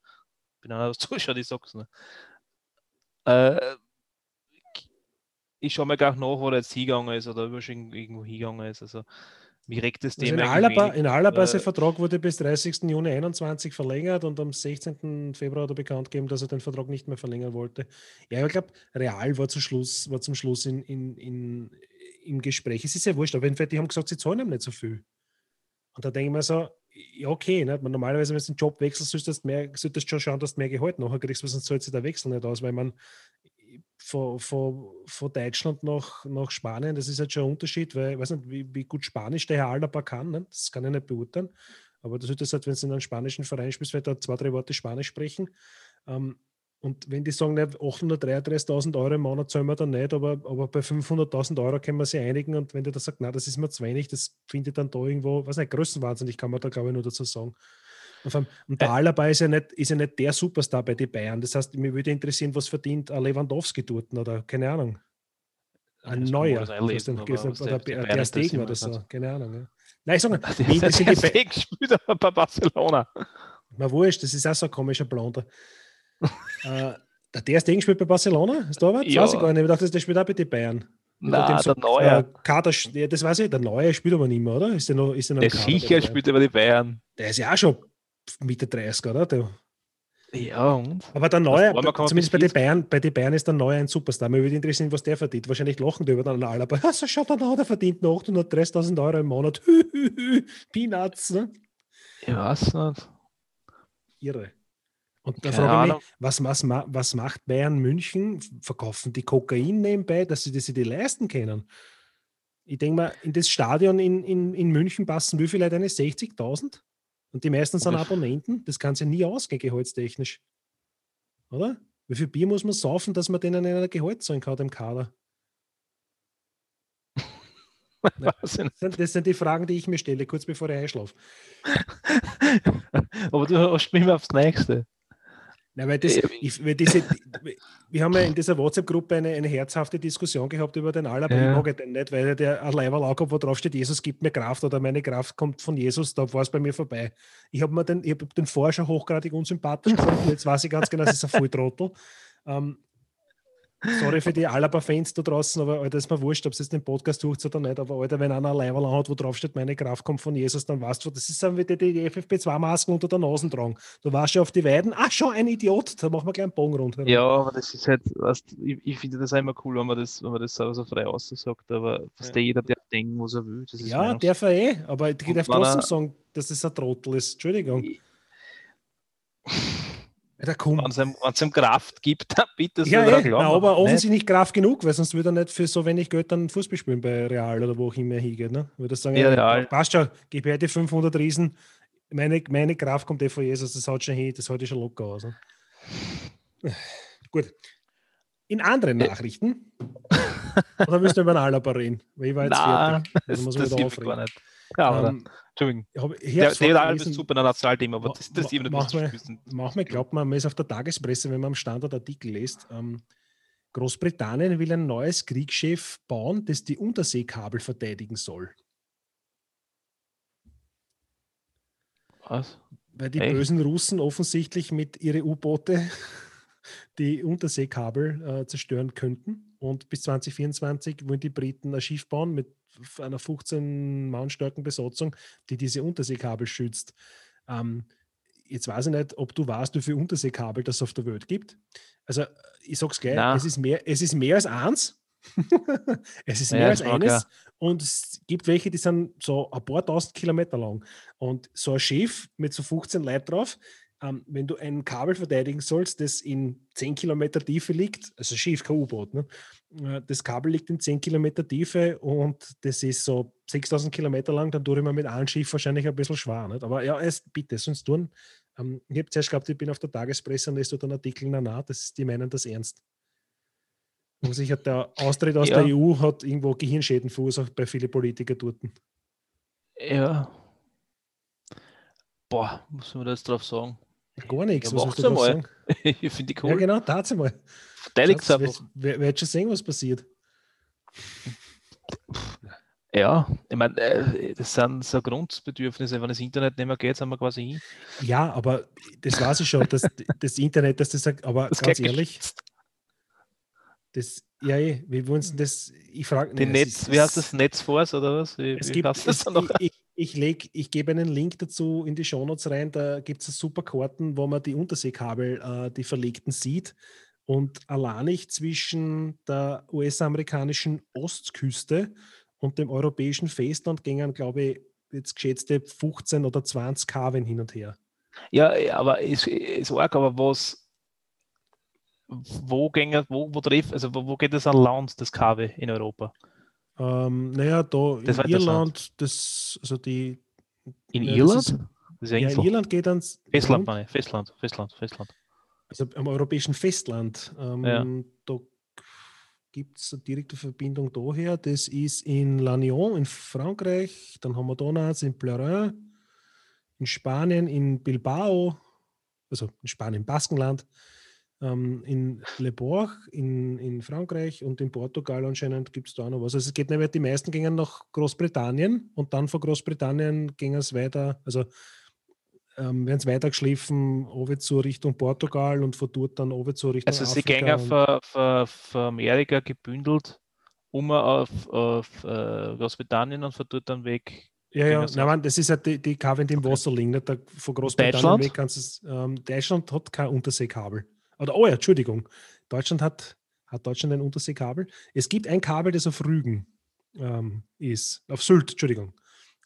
Ich bin einer, zuschaut, ich sag's nur. Äh, ich schaue mir gar nicht nach, wo er jetzt hingegangen ist oder er schon irgendwo hingegangen ist. Also, regt das Also in Thema Alaba, wenig, in Alaba äh, sein Vertrag wurde bis 30. Juni 21 verlängert und am 16. Februar hat er bekannt gegeben, dass er den Vertrag nicht mehr verlängern wollte. Ja, ich glaube, Real war zum Schluss, war zum Schluss in, in, in, im Gespräch. Es ist ja wurscht, aber die haben gesagt, sie zahlen ihm nicht so viel. Und da denke ich mir so, ja, okay, ne? Normalerweise, wenn du den Job wechselst, solltest du, mehr, solltest du schon schauen, dass du mehr Gehalt nachher kriegst, weil sonst zahlt sich der Wechsel nicht aus, weil man von, von, von Deutschland nach, nach Spanien, das ist halt schon ein Unterschied, weil ich weiß nicht, wie, wie gut Spanisch der Herr Alaba kann, ne? das kann ich nicht beurteilen, aber das ist halt, wenn du in einem spanischen Verein spielst, weil da zwei, drei Worte Spanisch sprechen. Ähm, und wenn die sagen, ne, 833.000 Euro im Monat zahlen wir dann nicht, aber, aber bei 500.000 Euro können wir sich einigen und wenn der da sagt, na, das ist mir zu wenig, das findet dann da irgendwo, was nicht, größenwahnsinnig kann man da glaube ich nur dazu sagen. Und, allem, und der Alaba ist ja, nicht, ist ja nicht der Superstar bei den Bayern. Das heißt, mir würde interessieren, was verdient ein Lewandowski dort oder keine Ahnung. Ein das neuer. denn- aber was oder der- der, der Stegen oder so. nicht. Keine Ahnung. Ja. Nein, ich sage mal, Der Steg spielt aber bei Barcelona. Na wurscht, das ist auch so ein komischer Blonder. äh, der der Stegen spielt bei Barcelona, ist da was? Ja. weiß ich gar nicht. Ich dachte, der spielt auch bei den Bayern. Nein, so, der Neuer. Äh, Kader, ja, das weiß ich, der Neue spielt aber nicht mehr, oder? Ist der noch, ist der noch Der Kader sicher den Bayern? spielt über die Bayern. Der ist ja auch schon Mitte 30, oder? Der, Ja, und? aber der Neue, zumindest bei den, Bayern, bei den Bayern ist der Neue ein Superstar. Mir würde interessieren, was der verdient. Wahrscheinlich lachen die über den Alaba. Ja, so schaut er an, der verdient noch 830.000 Euro im Monat. Peanuts, ne? Ich weiß nicht. Irre. Und da Keine frage ich mich, was, was, was macht Bayern München? Verkaufen die Kokain nebenbei, dass sie das sich die leisten können? Ich denke mal, in das Stadion in, in, in München passen wie viele Leute eine? 60.000? Und die meisten sind Abonnenten? Das kann sie nie ausgehen, gehaltstechnisch. Oder? Wie viel Bier muss man saufen, dass man denen ein Gehalt zahlen kann, dem Kader? Das sind, die Fragen, die ich mir stelle, kurz bevor ich einschlafe. Aber du hast mich immer aufs Nächste. Nein, weil das, ich, weil diese, wir haben ja in dieser WhatsApp-Gruppe eine, eine herzhafte Diskussion gehabt über den Alaba. Ja. Ich mag den nicht, weil der ein Leiberl angehabt, wo drauf steht, Jesus gibt mir Kraft oder meine Kraft kommt von Jesus, da war es bei mir vorbei. Ich habe den, ich hab den schon hochgradig unsympathisch gefunden, jetzt weiß ich ganz genau, das ist ein Volltrottel. Ähm, sorry für die Alaba-Fans da draußen, aber Alter, ist mir wurscht, ob es jetzt den Podcast tut oder nicht, aber Alter, wenn einer ein Leiberl hat, wo drauf steht, meine Kraft kommt von Jesus, dann weißt du, das ist dann wieder die FFP2-Masken unter der Nase tragen. Du warst ja auf die Weiden, ach schon, ein Idiot, da machen wir gleich einen Bogen rund. Ja, aber das ist halt, weißt, ich, ich finde das auch immer cool, wenn man das, wenn man das so frei aussagt, aber was Ja. der jeder, der denken, was er will. Das ist Ja, darf er eh, aber ich darf trotzdem sagen, dass das ein Trottel ist. Entschuldigung. Alter, komm. Wenn es ihm, Kraft gibt, dann bitte soll Ja, er eh, na, aber offensichtlich nicht Kraft genug, weil sonst würde er nicht für so wenig Geld dann Fußball spielen bei Real oder wo auch immer er hingeht. Ne? Würde er sagen, Ja, ja, passt schon, gib her die 500 Riesen, meine, meine Kraft kommt eh von Jesus, das haut schon hin, das haut ich schon locker aus. Ne? Gut. In anderen. Nachrichten, oder müssen wir über den Alaba reden? Weil ich war jetzt Nein, fertig. das, Also muss das wieder hilft gar aufregen. nicht. Ja, aber Ähm, Entschuldigung. Der, der Alba ist super Nationalteam, aber das, das ma- eben mal- wissen. Manchmal glaubt man, man ist auf der Tagespresse, wenn man am Standort Artikel liest. Ähm, Großbritannien will ein neues Kriegsschiff bauen, das die Unterseekabel verteidigen soll. Was? Weil die Echt? bösen Russen offensichtlich mit ihren U-Boote die Unterseekabel äh, zerstören könnten. Und bis 2024 wollen die Briten ein Schiff bauen mit einer 15 Mann starken Besatzung, die diese Unterseekabel schützt. Ähm, jetzt weiß ich nicht, ob du weißt, wie viele Unterseekabel das auf der Welt gibt. Also ich sag's gleich, es ist, mehr, es ist mehr als eins. es ist Ja, mehr als das mag eines. ja. Und es gibt welche, die sind so ein paar tausend Kilometer lang. Und so ein Schiff mit so 15 Leuten drauf, ähm, wenn du ein Kabel verteidigen sollst, das in 10 Kilometer Tiefe liegt, also Schiff, kein U-Boot, ne? Äh, das Kabel liegt in 10 Kilometer Tiefe und das ist so 6000 Kilometer lang, dann tue ich mir mit einem Schiff wahrscheinlich ein bisschen schwer. Nicht? Aber ja, es, bitte, sonst tun. Ähm, ich habe zuerst geglaubt, ich bin auf der Tagespresse und lese dort einen Artikel, na, na, das, die meinen das ernst. Und sich hat der Austritt aus Ja. der EU hat irgendwo Gehirnschäden verursacht bei vielen Politikern dort. Ja. Boah, muss man da jetzt drauf sagen? Gar nichts. Ja, drauf einmal. sagen? ich finde die Ja, cool. genau, tat mal. Verteidigt Schatz, einfach. Wer, wer hat schon sehen, was passiert? Ja, ich meine, äh, das sind so Grundbedürfnisse. Wenn das Internet nicht mehr geht, sind wir quasi hin. Ja, aber das weiß ich schon, dass das Internet, dass das sagt, aber Das ganz ehrlich, das, ja, eh, wie wollen das, ich frage Die Netz, wie heißt das? Netzforce oder was? Wie, Es wie gibt, es, noch? ich, ich, ich, ich gebe einen Link dazu in die Shownotes rein, da gibt es super Karten, wo man die Unterseekabel, äh, die verlegten sieht. Und alleinig zwischen der US-amerikanischen Ostküste und dem europäischen Festland gingen, glaube ich, jetzt geschätzte 15 oder 20 Kabeln hin und her. Ja, ja, aber ist, ist arg, aber was, wo gänge, wo, wo trifft, also wo, wo geht das an Land, das KW in Europa? Ähm, naja, da Das in Irland, das, also die. In Ja, das Irland? Das ist ja in Irland geht ans. Festland, meine ich. Festland, Festland, Festland. also am europäischen Festland. Ähm, Ja. Da gibt es eine direkte Verbindung daher. Das ist in Lannion in Frankreich. Dann haben wir da noch eins in Pleurin, in Spanien, in Bilbao, also in Spanien, Baskenland, ähm, in Le Bourg in, in Frankreich und in Portugal anscheinend gibt es da auch noch was. Also es geht nämlich, die meisten gingen nach Großbritannien und dann von Großbritannien ging es weiter, also ähm, werden es weitergeschliffen, runter zur Richtung Portugal und von dort dann runter zur Richtung Also sie für, für Amerika gebündelt um auf, auf äh, Großbritannien und von dort dann weg. Ja, ja, nein. Mann, das ist halt die, die Kabel, die im Okay. Wasser liegen. Nicht? Da, von Großbritannien Deutschland? weg kannst du. Ähm, Deutschland hat kein Unterseekabel. Oder, oh ja, Entschuldigung. Deutschland hat, hat Deutschland ein Unterseekabel. Es gibt ein Kabel, das auf Rügen ähm, ist. Auf Sylt, Entschuldigung.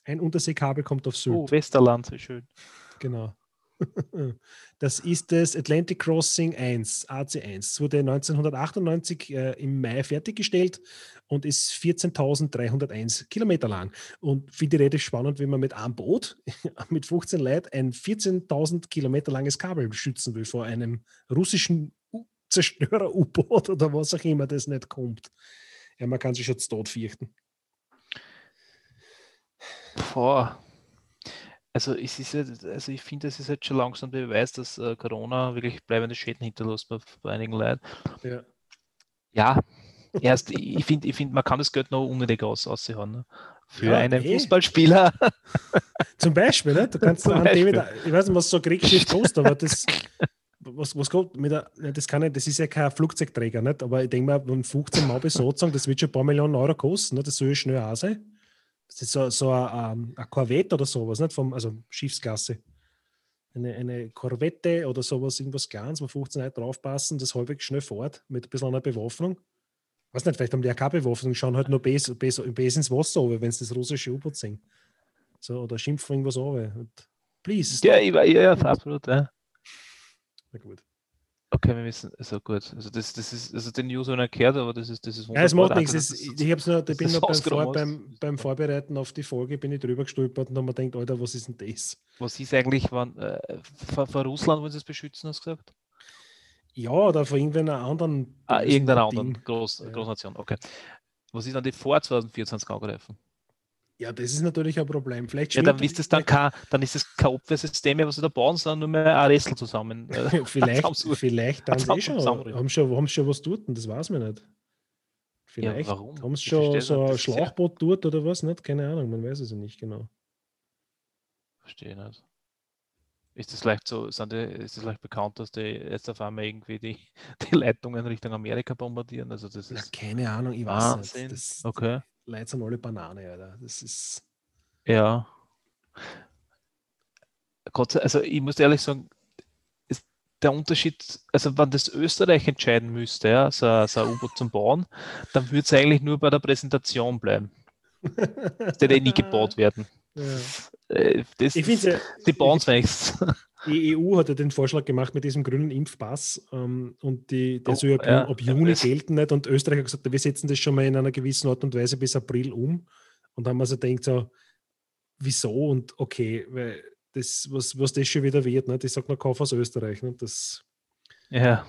Ein Unterseekabel kommt auf Sylt. Oh, Westerland, wie schön. Genau. Das ist das Atlantic Crossing 1, AC1. Es wurde 1998 äh, im Mai fertiggestellt und ist 14.301 Kilometer lang. Und finde ich relativ spannend, wenn man mit einem Boot, mit 15 Leuten, ein 14.000 Kilometer langes Kabel schützen will vor einem russischen Zerstörer-U-Boot oder was auch immer das nicht kommt. Ja, man kann sich schon zu Tod fürchten. Boah. Also, es ist ja, also ich finde, es ist jetzt schon langsam Beweis, dass äh, Corona wirklich bleibende Schäden hinterlässt bei, bei einigen Leuten. Ja. Ja, erst, ich finde, ich find, man kann das Geld noch unnötig aus, aushauen. Ne? Für Ja, einen eh. Fußballspieler. Zum Beispiel, ne? du kannst Zum Beispiel. ich weiß nicht, was so ein Kriegsschiff kostet, aber das, was, was kommt mit der, das kann nicht, das ist ja kein Flugzeugträger, nicht? aber ich denke mal, wenn 15 Mal Besatzung, das wird schon ein paar Millionen Euro kosten, ne? das soll ja schnell auch sein. Das ist so, so ein, ein Korvette oder sowas, nicht? Vom, also Schiffsklasse. Eine, eine Korvette oder sowas, irgendwas Kleines, wo 15 Leute draufpassen, das halbwegs schnell fährt, mit ein bisschen einer Bewaffnung. Weiß nicht, vielleicht haben die ja keine Bewaffnung, schauen halt nur Bes, Bes, Bes ins Wasser runter, wenn sie das russische U-Boot sehen. So, oder schimpfen irgendwas runter. Und please, stop. ja, ich war, ja, ja, absolut. Ja. Na gut. Okay, wir wissen, also gut. Also das, das ist, also den News ich nicht gehört, aber das ist, das ist Ja, es macht nichts. Es, dass ich hab's nur, dass bin das nur beim, Vor, beim, beim Vorbereiten auf die Folge bin ich drüber gestolpert und habe mir gedacht, Alter, was ist denn das? Was ist eigentlich, wann, äh, vor, vor Russland wollen sie es beschützen, hast du gesagt? Ja, oder von irgendeiner anderen. Ah, irgendeiner anderen Groß, Ja. Großnation, okay. Was ist dann die vor 2024 angreifen? Ja, das ist natürlich ein Problem. Vielleicht Ja, dann ist es dann kein, dann ist es kein Abwehrsystem mehr, was sie da bauen, sondern nur mehr ein Ressel zusammen. Äh, vielleicht, vielleicht dann eh schon, haben schon, haben schon was dort, das weiß man nicht. Vielleicht warum? haben sie schon so ein ja- Schlauchboot dort oder was nicht? Keine Ahnung, man weiß es ja nicht genau. Verstehe nicht. Ist das leicht so, sind die, ist das leicht bekannt, dass die jetzt auf einmal irgendwie die, die Leitungen Richtung Amerika bombardieren? Also das Na, ist keine Ahnung, ich weiß Wahnsinn. nicht. Das, okay. Leute sind alle Banane, Alter. Das ist. Ja. Gott also ich muss ehrlich sagen, ist der Unterschied, also wenn das Österreich entscheiden müsste, ja, so, so ein U-Boot zum Bauen, dann würde es eigentlich nur bei der Präsentation bleiben. Wird eh nie gebaut werden. Ja. Äh, Das, Ich finde ja, die es wenigstens. Die EU hat ja den Vorschlag gemacht mit diesem grünen Impfpass ähm, und die, der Oh, soll ab, ja, ab ja, Juni das- gelten nicht und Österreich hat gesagt, wir setzen das schon mal in einer gewissen Art und Weise bis April um und dann haben wir so gedacht, so, wieso und okay, weil das, was, was das schon wieder wird, ne? das sagt noch Kauf aus Österreich, ne? das, Ja.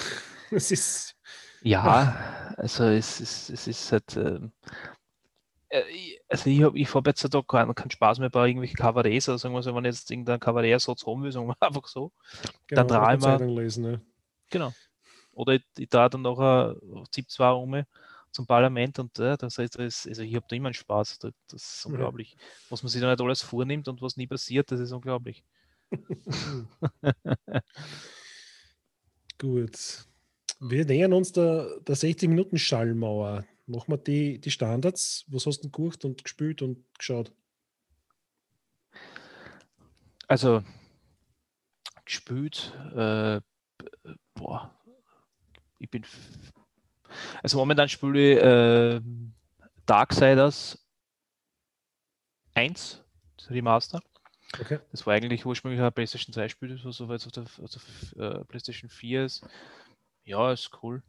das ist, Ja, also es ist, es ist halt, ähm, äh, also ich habe ich hab jetzt da keinen, keinen Spaß mehr bei irgendwelchen Kabarets oder sagen wir so, wenn ich jetzt irgendein Kabarett-Satz haben will, sagen wir einfach so. Genau, dann traue ich Zeitung lesen, ja. genau. Oder ich, ich da dann nachher zieht zwar um zum Parlament und äh, das heißt, das, also ich habe da immer einen Spaß. Das, das ist Ja. unglaublich. Was man sich da nicht alles vornimmt und was nie passiert, das ist unglaublich. Gut. Wir nähern uns der, der 60-Minuten-Schallmauer. Machen wir die, die Standards. Was hast du denn geguckt und gespielt und geschaut? Also gespielt, äh, boah, ich bin, also momentan spiele ich äh, Darksiders 1, das Remaster. Okay. Das war eigentlich ursprünglich ein PlayStation 2 Spiel, das war so jetzt auf der, auf der äh, PlayStation 4 ist. Ja, ist cool.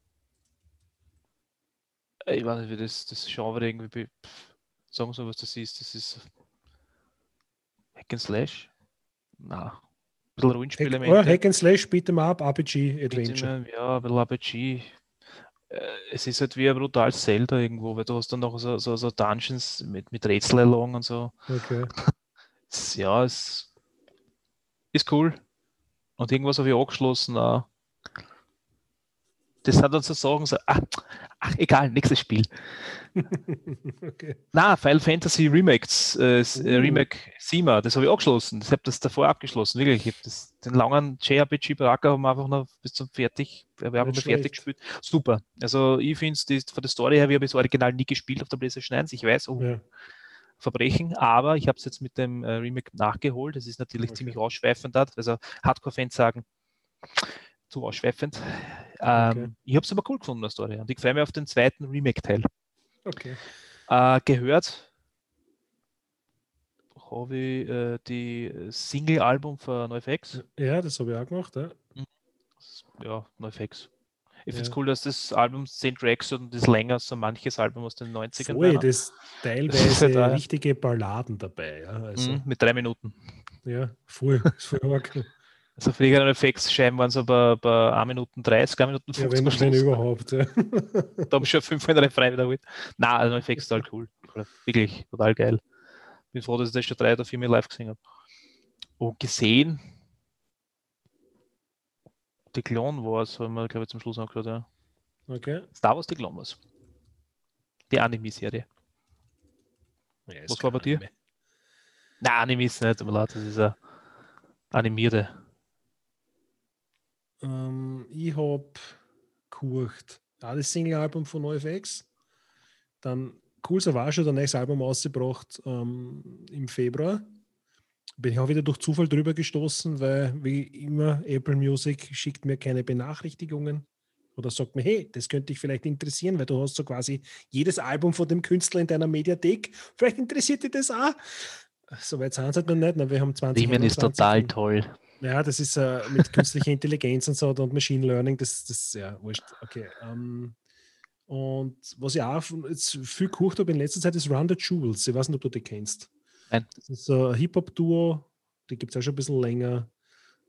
Ich weiß nicht, wie das, das Genre irgendwie pff, sagen soll, was das ist. Das ist Hack and Slash? Na, ein bisschen Hack, Rollenspielemente. oh, Hack and Slash, beat 'em up, RPG, Adventure. Bitte, Ja, ein bisschen RPG. Äh, Es ist halt wie ein brutales Zelda irgendwo, weil du hast dann noch so, so, so Dungeons mit, mit Rätsel erlangen und so. Okay. Ja, es ist cool. Und irgendwas habe ich angeschlossen. Auch. Das sind dann so Sachen, so, ach, ach egal, nächstes Spiel. okay. Na, Final Fantasy Remakes, äh, Uh. Remake 7, das habe ich abgeschlossen. Ich habe das davor abgeschlossen, wirklich. Ich habe den langen JRPG Baraka haben wir einfach noch bis zum fertig, wir haben fertig schlecht. gespielt. Super. Also ich finde es von der Story her, wir haben das Original nie gespielt auf der PlayStation 1. Ich weiß, oh, Ja. Verbrechen, aber ich habe es jetzt mit dem äh, Remake nachgeholt. Das ist natürlich Okay. ziemlich ausschweifend. Also Hardcore-Fans sagen, zu ausschweifend. Ähm, Okay. Ich habe es aber cool gefunden, Story. Und ich freue mich auf den zweiten Remake-Teil. Okay. Äh, gehört habe ich äh, die Single-Album von NoFX. Ja, das habe ich auch gemacht. Ja. Ja, NoFX. Ich finde es Ja. cool, dass das Album 10 Tracks und das länger als so manches Album aus den 90ern Voll, das ist teilweise ja da, ja. richtige Balladen dabei. Ja, also, Mhm, mit drei Minuten. ja voll. voll. Also für die NoFX-Scheiben waren so bei, bei 1 Minuten 30, 1 Minuten ja, 50 wenn, am wenn Schluss. überhaupt. Ja. Da habe ich schon fünf andere frei wiederholt. Nein, also NoFX ist total cool. Wirklich, total geil. Bin froh, dass ich das schon drei oder vier Mal live gesehen habe. Und gesehen, die Clone Wars haben wir, glaube ich, zum Schluss angeschaut, ja. Okay. Star Wars, die Clone Wars. Die Anime-Serie. Ja, Was war bei dir? Anime. Nein, Anime ist nicht, leid, das ist eine animierte. Ähm, ich habe geguckt, auch das Single-Album von NoFX. Dann Cool Savage hat ein neues Album ausgebracht ähm, im Februar. Bin ich auch wieder durch Zufall drüber gestoßen, weil wie immer Apple Music schickt mir keine Benachrichtigungen oder sagt mir, hey, das könnte dich vielleicht interessieren, weil du hast so quasi jedes Album von dem Künstler in deiner Mediathek. Vielleicht interessiert dich das auch. Soweit sind es halt noch nicht. ne? Wir haben 20 Riemen ist total toll. Ja, das ist äh, mit künstlicher Intelligenz und so und Machine Learning, das ist ja wurscht. Okay. Ähm, und was ich auch jetzt viel gekocht habe in letzter Zeit ist Run the Jewels. Ich weiß nicht, ob du die kennst. Nein. Das ist so ein Hip-Hop-Duo, die gibt es auch schon ein bisschen länger.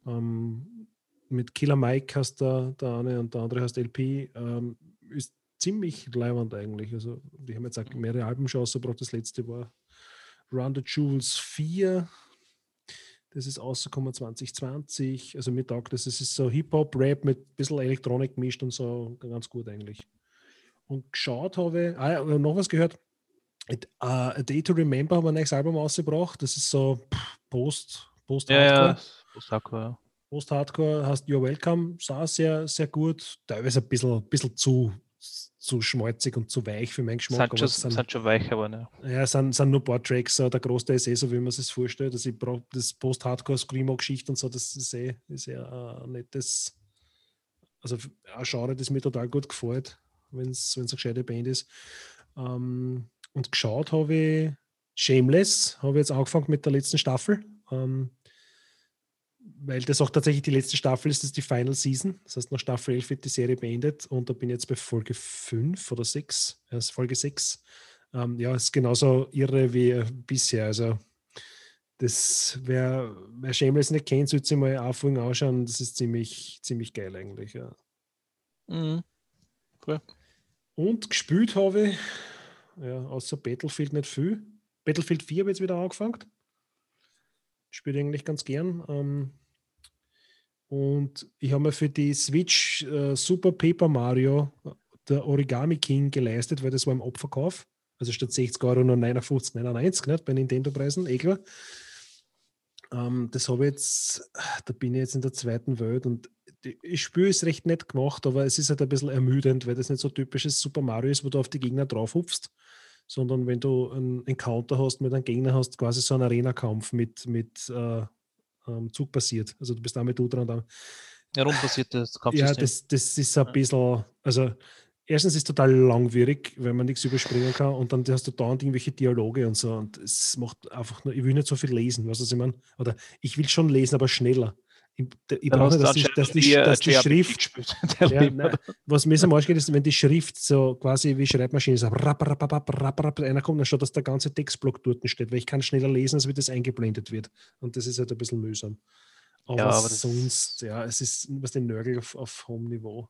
Ähm, mit Killer Mike hast der, der eine und der andere heißt LP. Ähm, ist ziemlich leibend eigentlich. Also, die haben jetzt auch mehrere Alben schon ausgebracht. Das letzte war Run the Jewels 4. Das ist rausgekommen 2020. Also mir taugt das. Es ist so Hip-Hop-Rap mit ein bisschen Elektronik gemischt und so ganz gut eigentlich. Und geschaut habe ich, ah ja, noch was gehört. It, uh, A Day to Remember haben wir ein neues Album ausgebracht. Das ist so Post, Post-Hardcore. Ja. Osaka, ja. Post-Hardcore heißt You're Welcome, sah sehr, sehr gut. Teilweise ein bisschen, bisschen zu, zu schmalzig und zu weich für meinen Geschmack. Sind schon, sind, sind schon weich, aber ne. ja, es sind, sind nur ein paar Tracks. Der Großteil ist eh so, wie man es sich vorstellt. Also ich brauche das Post-Hardcore-Screamo-Geschichte und so, das ist eh, ist eh ein nettes, also ein Genre, das mir total gut gefällt, wenn es eine gescheite Band ist. Ähm, und geschaut habe ich Shameless, habe ich jetzt angefangen mit der letzten Staffel. Ähm, weil das auch tatsächlich die letzte Staffel ist, das ist die Final Season. Das heißt, nach Staffel 11 wird die Serie beendet und da bin ich jetzt bei Folge 5 oder 6, also Folge 6. Ähm, ja, ist genauso irre wie bisher. Also, das, wer, wer Shameless nicht kennt, sollte sich mal Anfang anschauen. Das ist ziemlich, ziemlich geil eigentlich. Ja. Mhm. Und gespielt habe ich ja, außer Battlefield nicht viel. Battlefield 4 habe ich jetzt wieder angefangen. Spiele eigentlich ganz gern. Ähm, und ich habe mir für die Switch äh, Super Paper Mario, der Origami King, geleistet, weil das war im Abverkauf. Also statt 60 Euro nur 59,99 nicht, bei Nintendo-Preisen, eh klar. Ähm, das habe ich jetzt, da bin ich jetzt in der zweiten Welt und ich spüre es recht nett gemacht, aber es ist halt ein bisschen ermüdend, weil das nicht so typisches Super Mario ist, wo du auf die Gegner drauf hupfst, sondern wenn du einen Encounter hast mit einem Gegner, hast quasi so einen Arena-Kampf mit, mit äh, ähm, Zug passiert. Also du bist damit du dran. Rundenbasiertes Kampfsystem. Ja, das, das ist ein bisschen, also erstens ist es total langwierig, wenn man nichts überspringen kann und dann hast du dauernd irgendwelche Dialoge und so und es macht einfach nur, ich will nicht so viel lesen, weißt du, was ich meine? Oder ich will schon lesen, aber schneller. Ich, ich brauche, dass, die, dass, die, dass die Schrift, ja, nein, was mir so Arsch geht, ist, wenn die Schrift so quasi wie Schreibmaschine so rapp, rapp, rapp, rapp, rapp, einer kommt, dann schaut, dass der ganze Textblock dort steht, weil ich kann schneller lesen, als wie das eingeblendet wird. Und das ist halt ein bisschen mühsam. Aber, ja, aber sonst, ja, es ist was den Nörgel auf, auf hohem Niveau.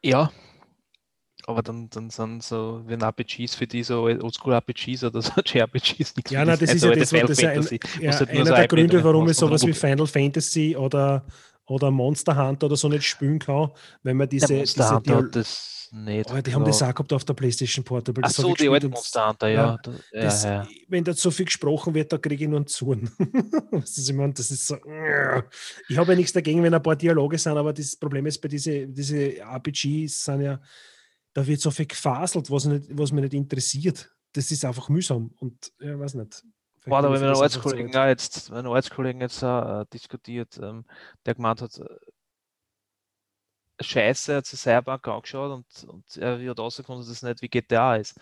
Ja, aber dann, dann sind so, wenn RPGs für die so Oldschool-RPGs oder so JRPGs nichts Ja, nein, das ist ja das, das, ja ein, ja, einer der Gründe, warum ich sowas wie Final Fantasy oder, oder Monster Hunter oder so nicht spielen kann, wenn man diese. Der Monster diese Hunter das nicht. Oh, die haben das auch gehabt auf der PlayStation Portable. Ach so, die alten Monster Hunter, ja. ja, das, ja. Wenn da so viel gesprochen wird, da kriege ich nur einen Zorn. ich meine, das ist so. Ich habe ja nichts dagegen, wenn ein paar Dialoge sind, aber das Problem ist bei diesen diese RPGs sind ja da wird so viel gefaselt, was, nicht, was mich nicht interessiert. Das ist einfach mühsam und ja, weiß nicht. War da, wenn mein Arbeitskollegen ja, jetzt, mein Arbeitskollegen jetzt äh, diskutiert, ähm, der gemeint hat, äh, Scheiße, er hat sich Cyberpunk angeschaut und, und er hat rausgefunden, dass das nicht wie GTA ist.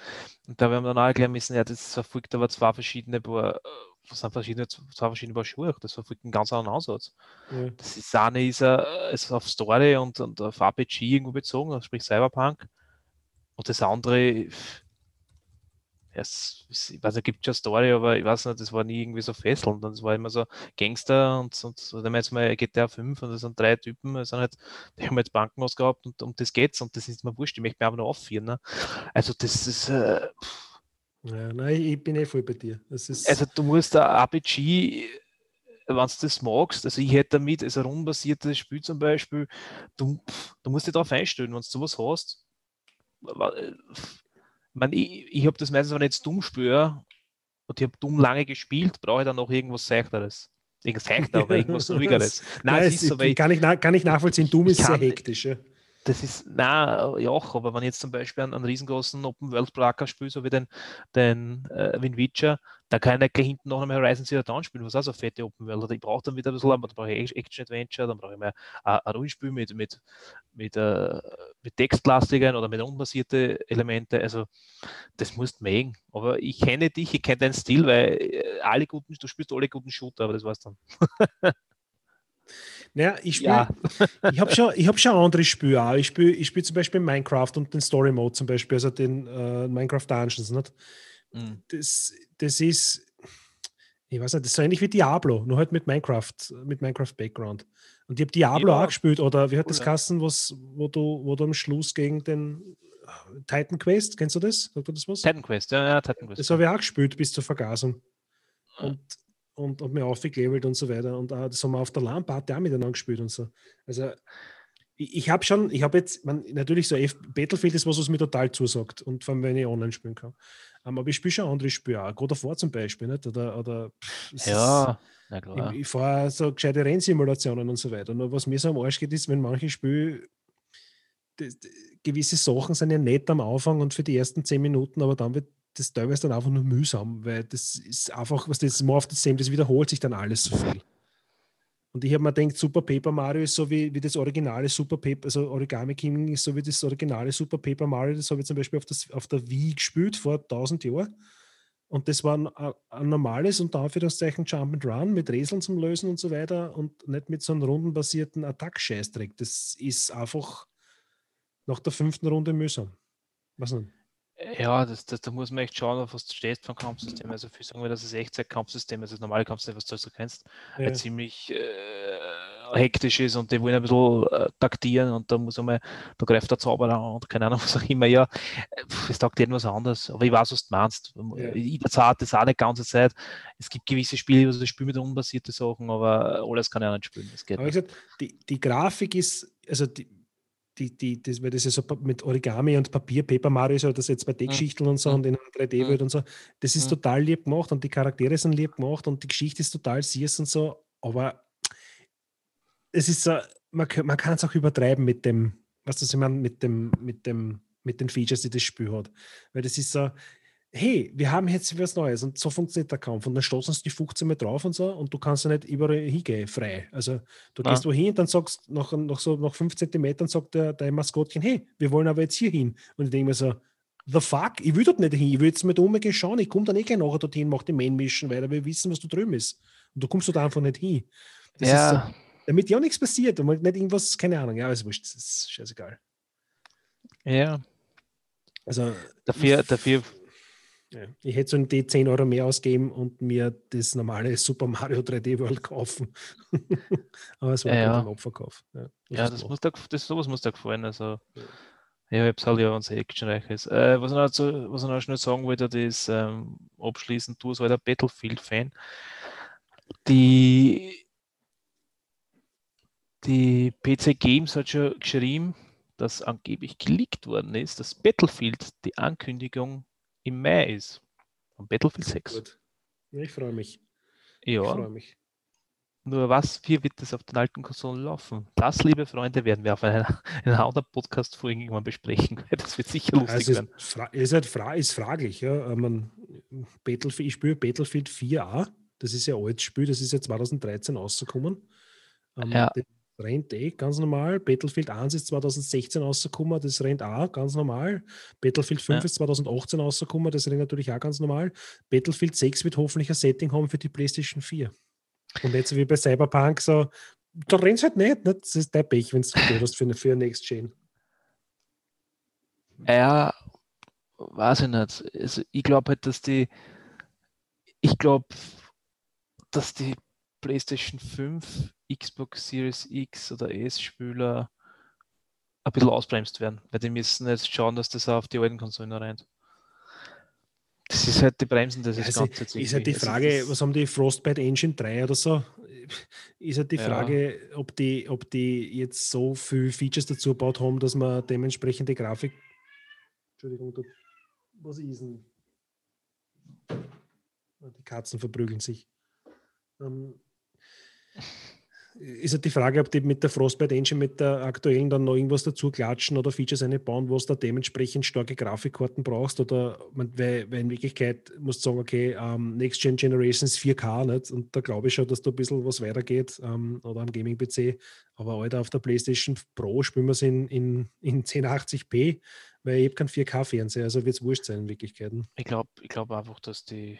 Und da haben wir dann auch erklären müssen, ja, das verfolgt aber zwei verschiedene Paar, was sind verschiedene, zwei verschiedene Paar Schuhe, das verfolgt einen ganz anderen Ansatz. Ja. Das ist eine ist, äh, ist auf Story und, und auf RPG irgendwo bezogen, sprich Cyberpunk. Und das andere, es, ich weiß, es gibt schon Story, aber ich weiß nicht, das war nie irgendwie so fesselnd. Und es war immer so Gangster und, und dann jetzt mal GTA 5 und das sind drei Typen, das sind halt, die haben jetzt Bankenhaus gehabt und um das geht's und das ist mir wurscht, ich möchte mich einfach nur aufführen. Ne? Also das ist. Äh, ja, nein, ich bin eh voll bei dir. Also du musst da RPG wenn du das magst, also ich hätte damit, also rundenbasiertes Spiel zum Beispiel, du, du musst dich darauf einstellen, wenn du sowas hast, man, ich, ich habe das meistens, wenn ich jetzt dumm spüre und ich habe dumm lange gespielt, brauche ich dann noch irgendwas Seichteres. Irgendwas Seichter, aber irgendwas Ruhigeres. Nein, Nein es ist so, kann, ich, kann ich nachvollziehen, dumm ist sehr hektisch. Ja das ist, na ja, aber wenn ich jetzt zum Beispiel einen, einen riesengroßen Open World Bracker spiele, so wie den, den äh, Win Witcher, da kann ich gleich hinten noch einmal Horizon Zero Dawn spielen, was auch so fette Open World hat. Ich brauche dann wieder ein bisschen, dann brauche ich Action Adventure, dann brauche ich mehr ein, ein Rollenspiel mit, mit, mit, äh, mit textlastigen oder mit unbasierte Elemente. Also das musst du mögen. Aber ich kenne dich, ich kenne deinen Stil, weil äh, alle guten, du spielst alle guten Shooter, aber das war's dann. Naja, ich spiele, ja. ich habe schon, hab schon andere Spiele auch. Ich spiele ich spiel zum Beispiel Minecraft und den Story Mode zum Beispiel, also den äh, Minecraft Dungeons. Nicht? Mhm. Das, das ist, ich weiß nicht, das ist so ähnlich wie Diablo, nur halt mit Minecraft, mit Minecraft Background. Und ich habe Diablo ja. auch gespielt, oder wie hat das Kassen, was, wo du, wo du am Schluss gegen den äh, Titan Quest, kennst du das? Sagt du das was? Titan Quest, ja, ja, Titan Quest. Das habe ich auch gespielt bis zur Vergasung. Und und, und mir aufgelevelt und so weiter. Und uh, das haben wir auf der LAN-Party auch miteinander gespielt und so. Also ich, ich habe schon, ich habe jetzt, man, natürlich so F Battlefield ist was, was mir total zusagt und vor allem, wenn ich online spielen kann. Um, aber ich spiele schon andere Spiele auch. God of War zum Beispiel, nicht? Oder, oder pff, ja, na klar. Ich, ich fahre so gescheite Rennsimulationen und so weiter. Nur was mir so am Arsch geht, ist, wenn manche Spiele gewisse Sachen sind ja nett am Anfang und für die ersten zehn Minuten, aber dann wird das teilweise dann einfach nur mühsam, weil das ist einfach, was das more of the same, das wiederholt sich dann alles so viel. Und ich habe mir gedacht, Super Paper Mario ist so wie, wie das originale Super Paper, also Origami King ist so wie das originale Super Paper Mario, das habe ich zum Beispiel auf, das, auf der Wii gespielt vor 1000 Jahren. Und das war ein, ein normales und Anführungszeichen Jump and Run mit Rätseln zum Lösen und so weiter und nicht mit so einem rundenbasierten Attack-Scheißdreck. Das ist einfach nach der fünften Runde mühsam. Was denn? Ja, das, das, da muss man echt schauen, auf was du stehst vom Kampfsystem. Also viel sagen wir, das Echtzeit-Kampfsystem, also das normale Kampfsystem, was du so kennst, ja. ziemlich äh, hektisch ist und die wollen ein bisschen äh, taktieren und da muss einmal, da greift der Zauberer an und keine Ahnung, was auch immer. Ja, es taugt irgendwas anderes. Aber ich weiß, was du meinst. Ja. Ich verzahlt das auch nicht ganze Zeit. Es gibt gewisse Spiele, wo ich spiele mit unbasierte Sachen, aber alles kann ich auch nicht spielen. Das geht aber nicht. Gesagt, die, die Grafik ist, also die, die, die, das, weil das ja so mit Origami und Papier, Paper Mario, so das jetzt bei d geschichten und so mhm. und in einer 3D-Welt mhm. und so, das ist total lieb gemacht und die Charaktere sind lieb gemacht und die Geschichte ist total süß und so, aber es ist so, man, man kann es auch übertreiben mit dem, was das ich meine, mit dem, mit dem, mit den Features, die das Spiel hat. Weil das ist so, hey, wir haben jetzt was Neues und so funktioniert der Kampf. Und dann stoßen sie die 15 Mal drauf und so und du kannst ja nicht überall hingehen, frei. Also du gehst wohin und dann sagst, nach, nach so nach 5 Zentimetern sagt der, dein Maskottchen, hey, wir wollen aber jetzt hier hin. Und ich denke mir so, the fuck, ich will dort nicht hin, ich will jetzt mit umgehen schauen, ich komme dann eh gleich nachher dorthin, mach die Main Mission weiter, wir wissen, was da drüben ist. Und du kommst da einfach nicht hin. Das ja. So, damit ja nichts passiert und nicht irgendwas, keine Ahnung, ja, ist wurscht, das ist scheißegal. Ja. Also dafür, dafür ja. Ich hätte so ein D 10 Euro mehr ausgeben und mir das normale Super Mario 3D World kaufen. Aber es war ja, ein Opferkauf. Ja, ja das, muss da, das, sowas muss da gefallen. Also, ja. Ja, ich habe es halt ja, wenn es actionreich ist. Äh, was, ich noch, so, was ich noch schnell sagen wollte, das ähm, abschließend, du als alter Battlefield-Fan, die, die PC Games hat schon geschrieben, dass angeblich geleakt worden ist, dass Battlefield die Ankündigung im Mai ist. Von Battlefield 6. Gut. Ja, ich freue mich. Ja. Ich freue mich. Nur was, wie wird das auf den alten Konsolen laufen? Das, liebe Freunde, werden wir auf einer, einer anderen Podcast-Folge irgendwann besprechen. Das wird sicher lustig also werden. Ist, halt fra ist fraglich. Ja. Man, Battlefield, ich spiele Battlefield 4a. Das ist ja ein altes Spiel, das ist ja 2013 rausgekommen. Ähm, ja rennt eh ganz normal. Battlefield 1 ist 2016 rausgekommen, das rennt auch ganz normal. Battlefield 5 ja. ist 2018 rausgekommen, das rennt natürlich auch ganz normal. Battlefield 6 wird hoffentlich ein Setting haben für die PlayStation 4. Und jetzt wie bei Cyberpunk so, da rennt es halt nicht, nicht. Das ist der Pech, wenn du hast für eine, für eine Next Gen. Ja, weiß ich nicht. Also ich glaube halt, dass die, ich glaube, dass die PlayStation 5 Xbox Series X oder S-Spieler ein bisschen ausbremst werden, weil die müssen jetzt schauen, dass das auf die alten Konsolen rennt. Das ist halt die Bremsen, das ist also ganz Ist halt die Frage, also was haben die Frostbite Engine 3 oder so? Ist halt die Frage, ja. ob, die, ob die jetzt so viele Features dazu gebaut haben, dass man dementsprechend die Grafik. Entschuldigung, was ist denn? Die Katzen verprügeln sich. Ähm, ist halt die Frage, ob die mit der Frostbite Engine, mit der aktuellen dann noch irgendwas dazu klatschen oder Features einbauen, wo du da dementsprechend starke Grafikkarten brauchst oder weil, weil in Wirklichkeit musst du sagen, okay, um, ähm, Next Gen Generation ist 4K nicht? und da glaube ich schon, dass da ein bisschen was weitergeht um, ähm, oder am Gaming-PC, aber Alter, auf der PlayStation Pro spielen wir es in, in, in 1080p, weil ich habe keinen 4K-Fernseher, also wird es wurscht sein in Wirklichkeit. Ich glaube ich glaub einfach, dass die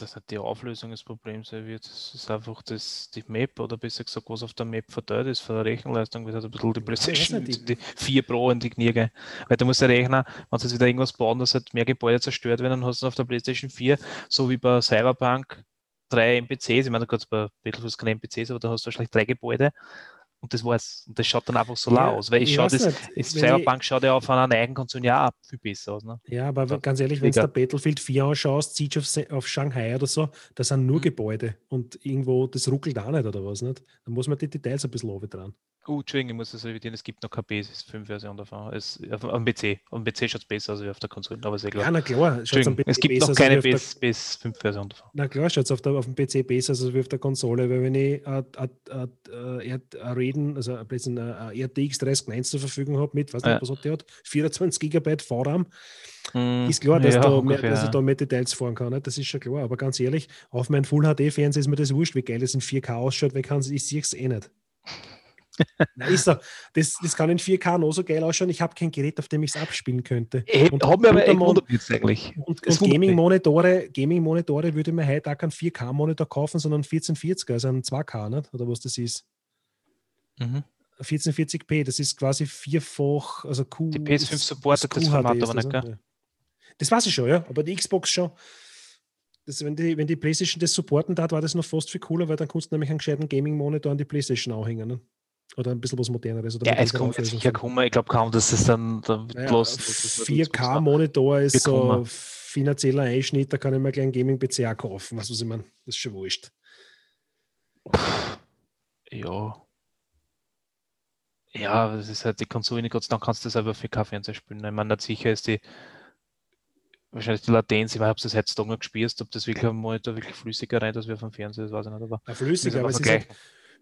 dass nicht die Auflösung das Problem sein wird. Es ist einfach das, die Map oder besser gesagt, was auf der Map verteilt ist von der Rechenleistung, wird halt ein bisschen die PlayStation die, die 4 Pro in die Knie gehen. Weil da muss der Rechner, wenn sie jetzt wieder irgendwas bauen, dass halt mehr Gebäude zerstört werden, dann hast du auf der PlayStation 4, so wie bei Cyberpunk, drei NPCs. Ich meine, gibt es bei Battlefield keine NPCs, aber da hast du wahrscheinlich drei Gebäude und das war's. Und das schaut dann einfach so ja, aus. Weil ich, ich schaue, das, das Cyberpunk schaut ja auf einer neuen Konsole ja auch viel besser aus. Ne? Ja, aber so, ganz ehrlich, wenn du da Battlefield 4 anschaust, Siege auf, auf Shanghai oder so, da sind nur mhm. Gebäude und irgendwo, das ruckelt auch nicht oder was. Nicht? Da muss man die Details ein bisschen oben dran. Oh, Entschuldigung, ich muss das revidieren. Es gibt noch keine PS5-Version davon. Es, auf, auf dem PC. Auf dem PC schaut es besser aus als auf der Konsole, aber sehr klar. Ja, na klar. Es gibt noch keine PS5-Version davon. Na klar, schaut es auf, auf dem PC besser aus als auf der Konsole, weil wenn ich ein Reden, also ein RTX 3090 zur Verfügung habe mit, was, ja. was hat der hat, 24 GB VRAM, mm, ist klar, dass, ja, da mehr, dass ich da mehr Details fahren kann. Ne? Das ist schon klar. Aber ganz ehrlich, auf meinem Full-HD-Fernseher ist mir das wurscht, wie geil das in 4K ausschaut, weil ich, ich sehe es eh nicht. Nein, ist so. Das, das kann in 4K noch so geil ausschauen. Ich habe kein Gerät, auf dem ich es abspielen könnte. Äh, und haben wir aber jetzt eigentlich. Und, und Gaming-Monitore Gaming -Monitore würde mir heute auch keinen 4K-Monitor kaufen, sondern 1440, also einen 2K, nicht? oder was das ist. Mhm. 1440p, das ist quasi vierfach, also Q. Die PS5 supportet das, das Format aber nicht, gell? Das weiß ich schon, ja, aber die Xbox schon. das, wenn, die, wenn die PlayStation das supporten hat, war das noch fast viel cooler, weil dann kannst du nämlich einen gescheiten Gaming-Monitor an die PlayStation anhängen. Ne? Oder ein bisschen was moderneres. Oder ja, es kommt sicher kommen. Ich glaube kaum, dass es dann, dann naja, 4K-Monitor ist so finanzieller Einschnitt, da kann ich mir gleich einen Gaming-PC auch kaufen. Was, was ich meine? Das ist schon wurscht. Ja. Ja, das ist halt die Konsole nicht Gott sei Dank kannst du selber 4K-Fernseher spielen. Ich meine, nicht sicher ist die wahrscheinlich die Latenz, ich weiß, ob das heutzutage noch gespielt ob das wirklich am Monitor wirklich flüssiger rein, als wir vom Fernseher, das weiß ich nicht. Aber ja, flüssiger, aber es ist halt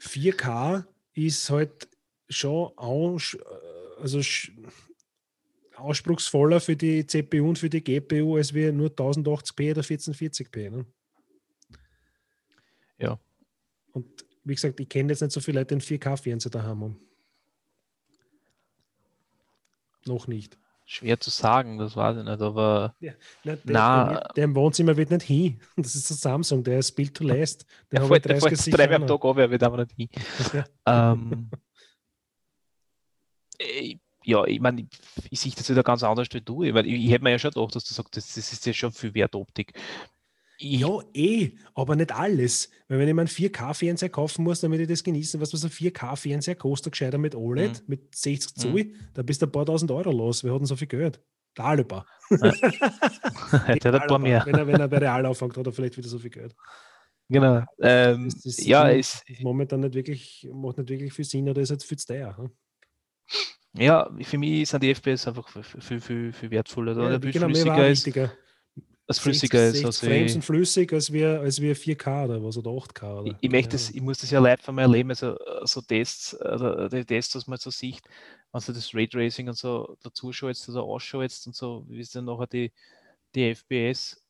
4K ist halt schon aus, also anspruchsvoller für die CPU und für die GPU als wir nur 1080p oder 1440p. Ne? Ja. Und wie gesagt, ich kenne jetzt nicht so viele Leute, die einen 4K-Fernseher daheim haben. Noch nicht. Schwer zu sagen, das weiß ich nicht, aber. Ja, na, der, na, der, im Wohnzimmer wird nicht hin. Das ist ein Samsung, der ist Build to Last. Der ja, fällt, 30 der drei am Tag ab, er wird aber nicht hin. Ja. ähm, äh, ja, ich meine, ich, ich sehe das wieder ganz anders wie du. Ich, mein, ich, ich hätte mir ja schon gedacht, dass du sagst, das, das ist ja schon viel Wertoptik. Ja, eh, aber nicht alles. Weil wenn ich mir einen 4K-Fernseher kaufen muss, damit ich das genießen, was, was ein 4K-Fernseher kostet, gescheiter mit OLED, mhm. mit 60 Zoll, mhm. da bist du ein paar tausend Euro los. Wir hatten so viel Geld. Der Alba. Ja. Hätte er ein paar mehr. Wenn er, wenn er bei Real anfängt, hat er vielleicht wieder so viel Geld. Genau. Ähm, das, das ja, ist momentan nicht wirklich, macht nicht wirklich viel Sinn oder ist jetzt viel zu teuer. Hm? Ja, für mich sind die FPS einfach viel, viel, viel wertvoller. Ja, der genau, flüssiger ist. Wichtiger als flüssiger ist. Also Frames sind flüssig als wir, als wir 4K oder was oder 8K. Oder? Ich, ich möchte das, ich muss das ja live von mir erleben, also so Tests, oder die Tests, was man so sieht, wenn du das Raytracing und so dazu schaust oder ausschaust und so, wie ist dann nachher die, die FPS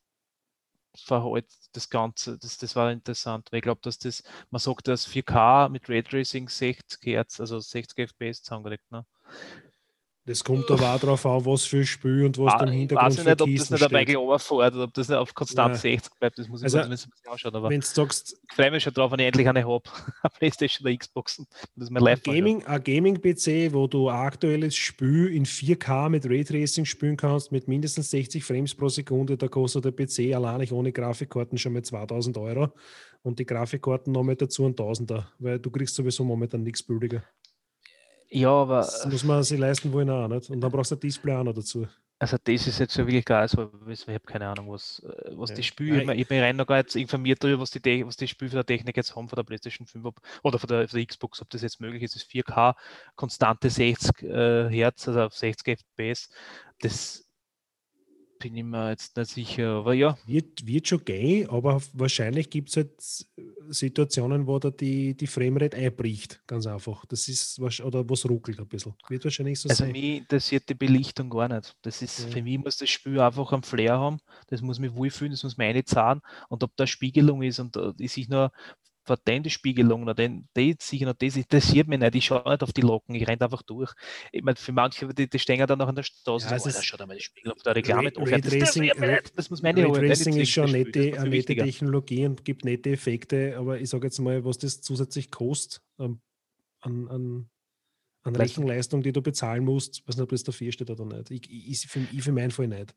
verhält das Ganze, das, das war interessant, weil ich glaube, dass das, man sagt, dass 4K mit Raytracing 60 Hertz, also 60 FPS zusammengelegt, ne? Das kommt aber auch darauf an, was für Spiel und was ah, im Hintergrund Ich weiß nicht, ob das nicht ein Michael oder ob das nicht auf konstant ja. 60 bleibt. Das muss ich also, ein bisschen anschauen. Aber wenn du sagst, ich freue mich schon drauf, wenn ich endlich eine habe. eine Playstation oder Xbox. Das mein live Gaming, ein Gaming-PC, wo du ein aktuelles Spiel in 4K mit Raytracing spielen kannst, mit mindestens 60 Frames pro Sekunde, da kostet der PC allein ohne Grafikkarten schon mal 2000 Euro. Und die Grafikkarten noch mit dazu ein Tausender, weil du kriegst sowieso momentan nichts billiger. Ja, aber. Das muss man sich leisten wollen auch nicht. Und dann brauchst du ein Display auch noch dazu. Also das ist jetzt schon wirklich geil, also ich habe keine Ahnung, was, äh, was ja. die Spiele, ich, ich bin rein noch gar nicht informiert darüber, was die, was die Spiele von der Technik jetzt haben, von der PlayStation 5 ob, oder von der, von der, Xbox, ob das jetzt möglich ist, das 4K, konstante 60 äh, Hertz, also 60 FPS, das bin ich mir jetzt nicht sicher, aber ja. Wird, wird schon gehen, aber wahrscheinlich gibt es halt Situationen, wo da die, die Framerate einbricht, ganz einfach. Das ist, oder was ruckelt ein bisschen. Wird wahrscheinlich so also sein. Also mich interessiert die Belichtung gar nicht. Das ist, ja. für mich muss das Spiel einfach einen Flair haben, das muss mich wohlfühlen, das muss meine zahlen und ob da Spiegelung ist und äh, die sich nur vertente Spiegelung, oder den, die, sich noch, das interessiert mich nicht. Ich schaue nicht auf die Locken, ich renne einfach durch. Ich meine, für manche, die, die stehen dann noch an der Straße, ja, so, oh, schaut einmal die Spiegel auf der Reklame drauf. Raytracing, das, das muss meine Raytracing ist schon eine nette, eine nette Technologie und gibt nette Effekte, aber ich sage jetzt mal, was das zusätzlich kostet ähm, an, an, an Rechenleistung, die du bezahlen musst, weiß nicht, ob das dafür steht oder nicht. Ich, ich, für, ich für meinen Fall nicht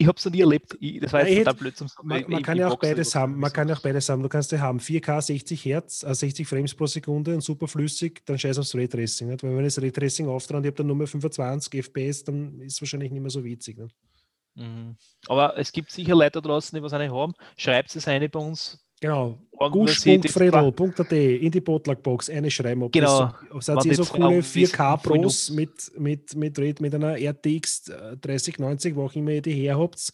ich habe es noch nie erlebt. Ich, das war jetzt total blöd zum Man, man kann ja auch beides haben. Man kann ja auch beides haben. Du kannst ja haben 4K 60 Hertz, äh, 60 Frames pro Sekunde und super flüssig, dann scheiß aufs Raytracing. Nicht? Weil wenn das Raytracing auftragen, ich habe dann nur mehr 25 FPS, dann ist es wahrscheinlich nicht mehr so witzig. Nicht? Mhm. Aber es gibt sicher Leute draußen, die was eine haben. Schreibt es eine bei uns Genau. Gusch.fredel.at in die Botlagbox eine schreiben. Ob genau. Das seid ihr so coole 4K Pros mit, mit, mit, mit einer RTX 3090, wo auch immer ihr die her habt?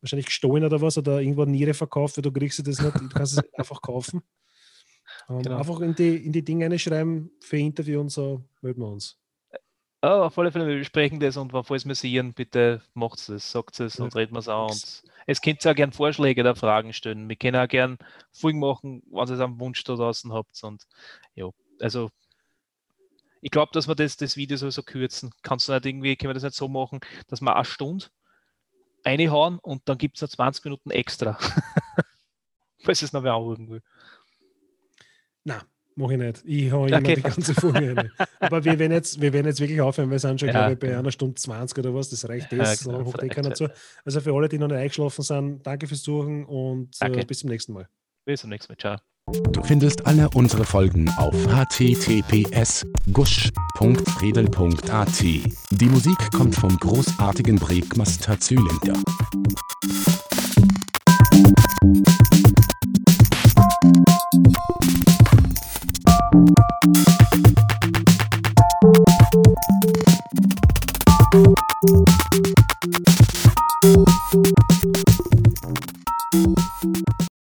Wahrscheinlich gestohlen oder was oder irgendwo Niere verkauft, weil du kriegst das nicht, du kannst es einfach kaufen. Um, ähm, genau. Einfach in die, in die Dinge schreiben für Interview und so melden wir uns. Oh, auf alle Fälle, wir besprechen das und falls wir sehen, bitte macht es, sagt es und reden wir es an. Es könnt auch gerne Vorschläge oder Fragen stellen. Wir können auch gerne Folgen machen, was ihr am Wunsch da draußen habt. Und ja, also ich glaube, dass wir das, das Video sowieso kürzen. Kannst du nicht irgendwie, können wir das nicht so machen, dass wir eine Stunde reinhauen und dann gibt es noch 20 Minuten extra. falls es noch wer anrufen will. Na, Mach ich nicht. Ich habe immer Okay, die ganze Folge rein. Aber wir werden, jetzt, wir werden jetzt wirklich aufhören. Wir sind schon, Ja, glaube ich, bei genau. einer Stunde 20 oder was. Das reicht Ja, das. genau, so hockt eh vielleicht, keiner ja. zu. Also für alle, die noch nicht eingeschlafen sind, danke fürs Zuhören und äh, bis zum nächsten Mal. Bis zum nächsten Mal. Ciao. Du findest alle unsere Folgen auf https gusch.redel.at. Die Musik kommt vom großartigen Breakmaster Zylinder.